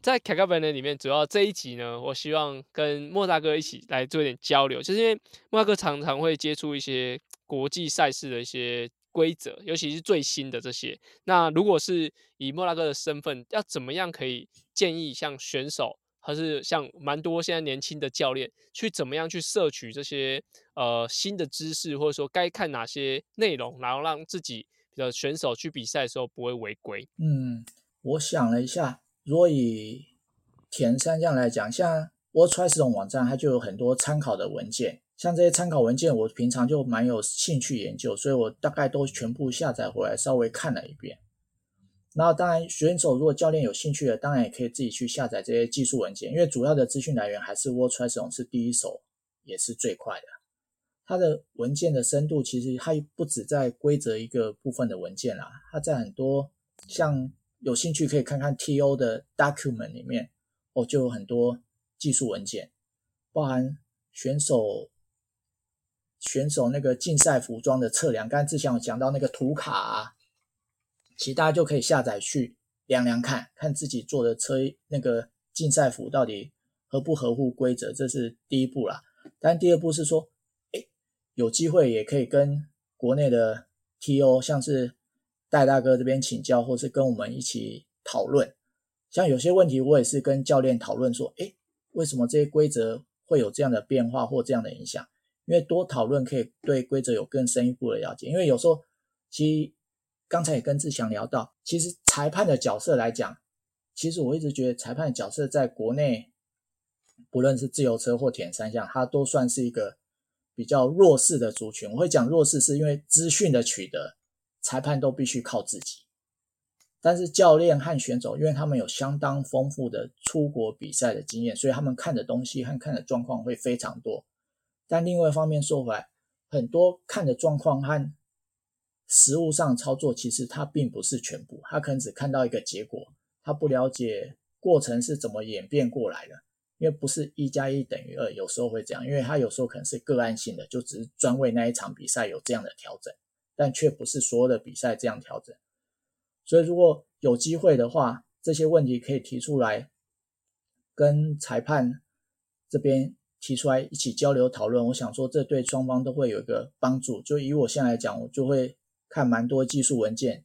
在卡卡班内里面，主要这一集呢，我希望跟莫大哥一起来做一点交流，就是因为莫大哥常常会接触一些国际赛事的一些。规则，尤其是最新的这些。那如果是以莫拉哥的身份，要怎么样可以建议像选手，还是像蛮多现在年轻的教练，去怎么样去摄取这些呃新的知识，或者说该看哪些内容，然后让自己的选手去比赛的时候不会违规？嗯，我想了一下，如果以田三项来讲，像 World Triathlon 这种网站，它就有很多参考的文件。像这些参考文件，我平常就蛮有兴趣研究，所以我大概都全部下载回来，稍微看了一遍。那当然，选手如果教练有兴趣的，当然也可以自己去下载这些技术文件，因为主要的资讯来源还是 World Triathlon 是第一手，也是最快的。它的文件的深度其实它不止在规则一个部分的文件啦，它在很多像有兴趣可以看看 TO 的 document 里面哦，就有很多技术文件，包含选手。选手那个竞赛服装的测量，刚才志祥有讲到那个图卡啊，其实大家就可以下载去量量看，看自己做的车那个竞赛服到底合不合乎规则，这是第一步啦。但第二步是说，诶，有机会也可以跟国内的 TO，像是戴大哥这边请教，或是跟我们一起讨论。像有些问题，我也是跟教练讨论说，诶，为什么这些规则会有这样的变化或这样的影响？因为多讨论可以对规则有更深一步的了解。因为有时候，其实刚才也跟志祥聊到，其实裁判的角色来讲，其实我一直觉得裁判的角色在国内，不论是自由车或铁三项，它都算是一个比较弱势的族群。我会讲弱势，是因为资讯的取得，裁判都必须靠自己。但是教练和选手，因为他们有相当丰富的出国比赛的经验，所以他们看的东西和看的状况会非常多。但另外一方面说回来，很多看的状况和实物上操作，其实它并不是全部，他可能只看到一个结果，他不了解过程是怎么演变过来的。因为不是一加一等于二，有时候会这样，因为他有时候可能是个案性的，就只是专为那一场比赛有这样的调整，但却不是所有的比赛这样调整。所以如果有机会的话，这些问题可以提出来，跟裁判这边。提出来一起交流讨论，我想说这对双方都会有一个帮助。就以我现在来讲，我就会看蛮多技术文件，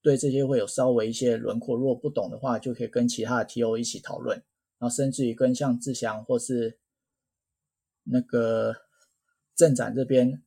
对这些会有稍微一些轮廓。如果不懂的话，就可以跟其他的 TO 一起讨论，然后甚至于跟像志祥或是那个郑展这边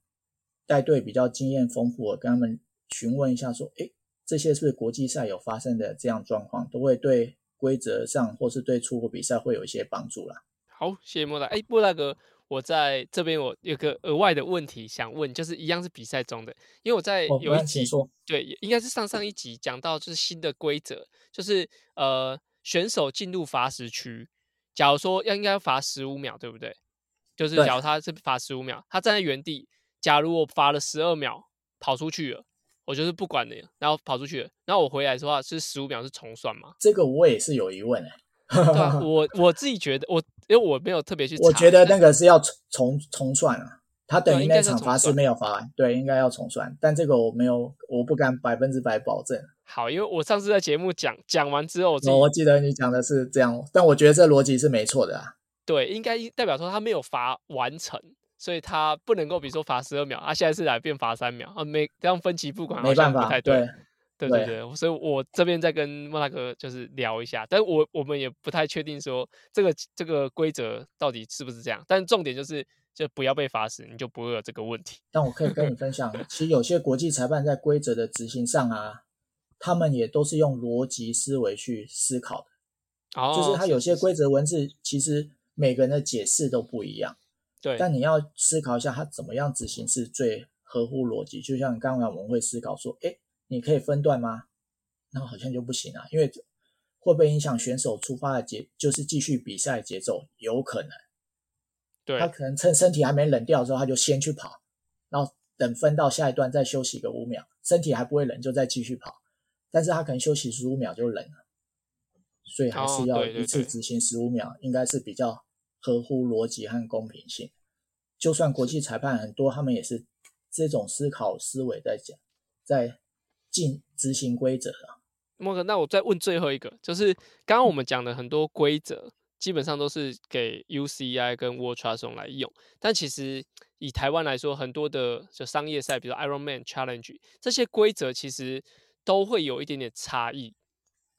带队比较经验丰富的，跟他们询问一下，说，诶，这些是不是国际赛有发生的这样状况，都会对规则上或是对出国比赛会有一些帮助啦。好，谢谢莫大。哎，莫大哥，我在这边我有个额外的问题想问，就是一样是比赛中的，因为我在有一集，哦、对，应该是上上一集讲到就是新的规则，就是呃选手进入罚时区，假如说要应该要罚十五秒，对不对？就是假如他是罚十五秒，他站在原地，假如我罚了十二秒跑出去了，我就是不管的，然后跑出去了，然后我回来的话是十五秒是重算吗？这个我也是有疑问哎。对啊，[LAUGHS] 我我自己觉得，我因为我没有特别去查，我觉得那个是要重重重算啊，他等于那场罚是没有罚完，对，应该要重算，但这个我没有，我不敢百分之百保证。好，因为我上次在节目讲讲完之后我，我记得你讲的是这样，但我觉得这逻辑是没错的啊。对，应该代表说他没有罚完成，所以他不能够比如说罚十二秒，他、啊、现在是来变罚三秒啊，没这样分歧不管，没办法，对。对对对，对所以我这边再跟莫大哥就是聊一下，但我我们也不太确定说这个这个规则到底是不是这样，但重点就是就不要被罚死，你就不会有这个问题。但我可以跟你 [LAUGHS] 分享，其实有些国际裁判在规则的执行上啊，他们也都是用逻辑思维去思考的，哦，就是他有些规则文字其实每个人的解释都不一样，对，但你要思考一下他怎么样执行是最合乎逻辑，就像刚才我们会思考说，诶。你可以分段吗？那好像就不行啊，因为会不会影响选手出发的节，就是继续比赛节奏，有可能。对，他可能趁身体还没冷掉的时候，他就先去跑，然后等分到下一段再休息个五秒，身体还不会冷就再继续跑，但是他可能休息十五秒就冷了，所以还是要一次执行十五秒，哦、应该是比较合乎逻辑和公平性。就算国际裁判很多，他们也是这种思考思维在讲，在进执行规则啊。莫哥，那我再问最后一个，就是刚刚我们讲的很多规则，基本上都是给 UCI 跟 World Triathlon 来用。但其实以台湾来说，很多的就商业赛，比如 Ironman Challenge 这些规则，其实都会有一点点差异，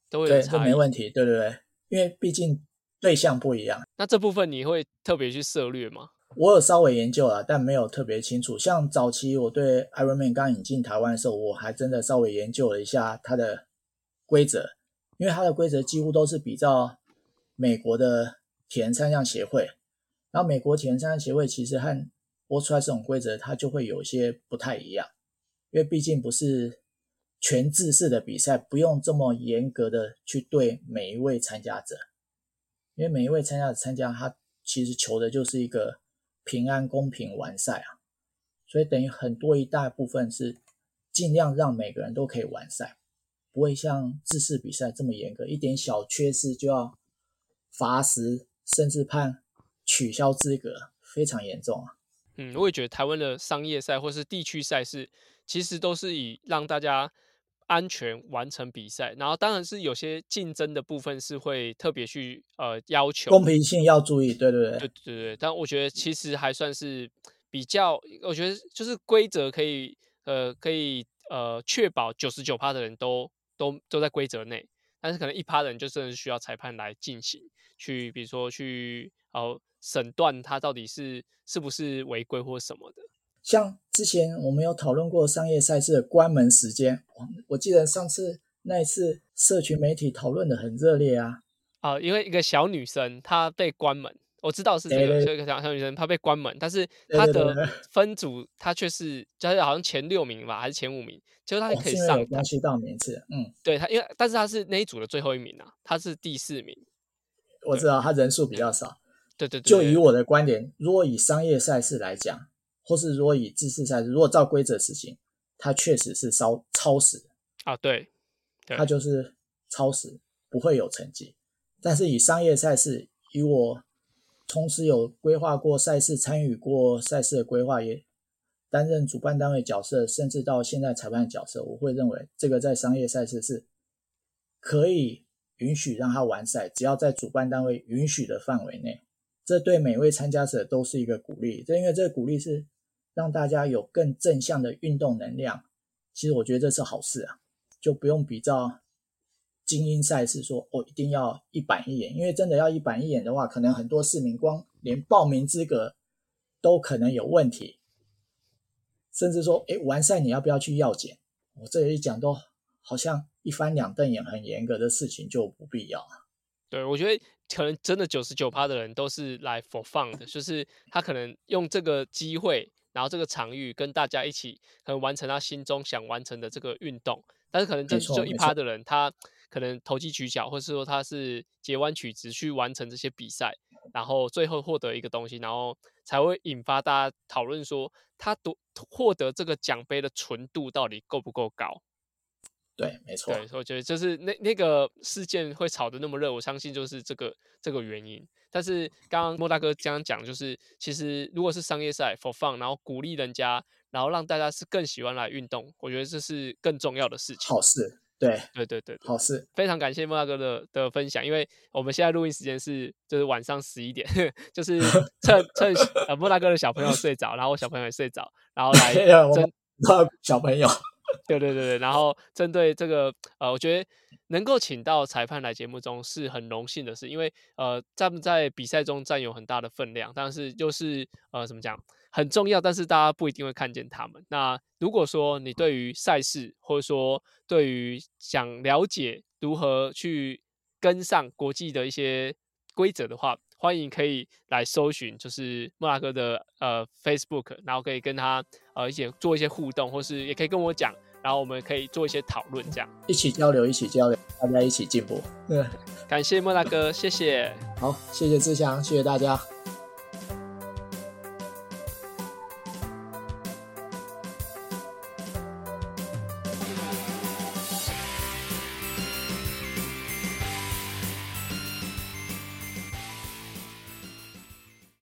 都会有差异。没问题，对对对，因为毕竟对象不一样。那这部分你会特别去涉略吗？我有稍微研究了，但没有特别清楚。像早期我对 Ironman 刚引进台湾的时候，我还真的稍微研究了一下它的。规则，因为它的规则几乎都是比照美国的铁人三项协会，然后美国铁人三项协会其实和播出来这种规则，它就会有些不太一样，因为毕竟不是全制式的比赛，不用这么严格的去对每一位参加者，因为每一位参加者参加，他其实求的就是一个平安、公平完赛啊，所以等于很多一大部分是尽量让每个人都可以完赛。不会像制式比赛这么严格，一点小缺失就要罚时，甚至判取消资格，非常严重啊。嗯，我也觉得台湾的商业赛或是地区赛事，其实都是以让大家安全完成比赛，然后当然是有些竞争的部分是会特别去呃要求公平性要注意，对对对，对对对。但我觉得其实还算是比较，我觉得就是规则可以呃可以呃确保九十九趴的人都。都都在规则内，但是可能一趴人就真的是需要裁判来进行，去比如说去呃审断他到底是是不是违规或什么的。像之前我们有讨论过商业赛事的关门时间，我记得上次那一次社群媒体讨论的很热烈啊。啊、呃，因为一个小女生她被关门。我知道是这个，就一个小小女生，她被关门，但是她的分组她却是就是好像前六名吧，还是前五名，就是她可以上。哦、关系到名次，嗯，对她，因为但是她是那一组的最后一名啊，她是第四名。我知道她人数比较少。对对对，对。就以我的观点，如果以商业赛事来讲，或是如果以制式赛事，如果照规则执行，它确实是超超时啊，对，对，它就是超时，不会有成绩。但是以商业赛事，以我。同时有规划过赛事，参与过赛事的规划，也担任主办单位角色，甚至到现在裁判角色。我会认为这个在商业赛事是可以允许让他完赛，只要在主办单位允许的范围内。这对每位参加者都是一个鼓励。这因为这个鼓励是让大家有更正向的运动能量。其实我觉得这是好事啊，就不用比较。精英赛事说：“哦，一定要一板一眼，因为真的要一板一眼的话，可能很多市民光连报名资格都可能有问题，甚至说，哎，完赛你要不要去药检？我这一讲都好像一翻两瞪眼，很严格的事情就不必要。对，我觉得可能真的九十九趴的人都是来 for fun 的，就是他可能用这个机会，然后这个场域跟大家一起，可能完成他心中想完成的这个运动，但是可能就就一趴的人他。”可能投机取巧，或是说他是截弯取直去完成这些比赛，然后最后获得一个东西，然后才会引发大家讨论说他夺获得这个奖杯的纯度到底够不够高？对，没错。对，我觉得就是那那个事件会炒得那么热，我相信就是这个这个原因。但是刚刚莫大哥这样讲，就是其实如果是商业赛 for fun，然后鼓励人家，然后让大家是更喜欢来运动，我觉得这是更重要的事情。好事。对对对对，好事，非常感谢莫大哥的的分享，因为我们现在录音时间是就是晚上十一点，[LAUGHS] 就是 [LAUGHS] 趁趁呃莫大哥的小朋友睡着，然后我小朋友也睡着，然后 [LAUGHS] 来针小朋友，对对对对，然后针对这个呃，我觉得能够请到裁判来节目中是很荣幸的事，因为呃在在比赛中占有很大的分量，但是就是呃怎么讲？很重要，但是大家不一定会看见他们。那如果说你对于赛事，或者说对于想了解如何去跟上国际的一些规则的话，欢迎可以来搜寻，就是莫大哥的呃 Facebook，然后可以跟他呃一起做一些互动，或是也可以跟我讲，然后我们可以做一些讨论，这样一起交流，一起交流，大家一起进步。对，感谢莫大哥，谢谢。好，谢谢志祥，谢谢大家。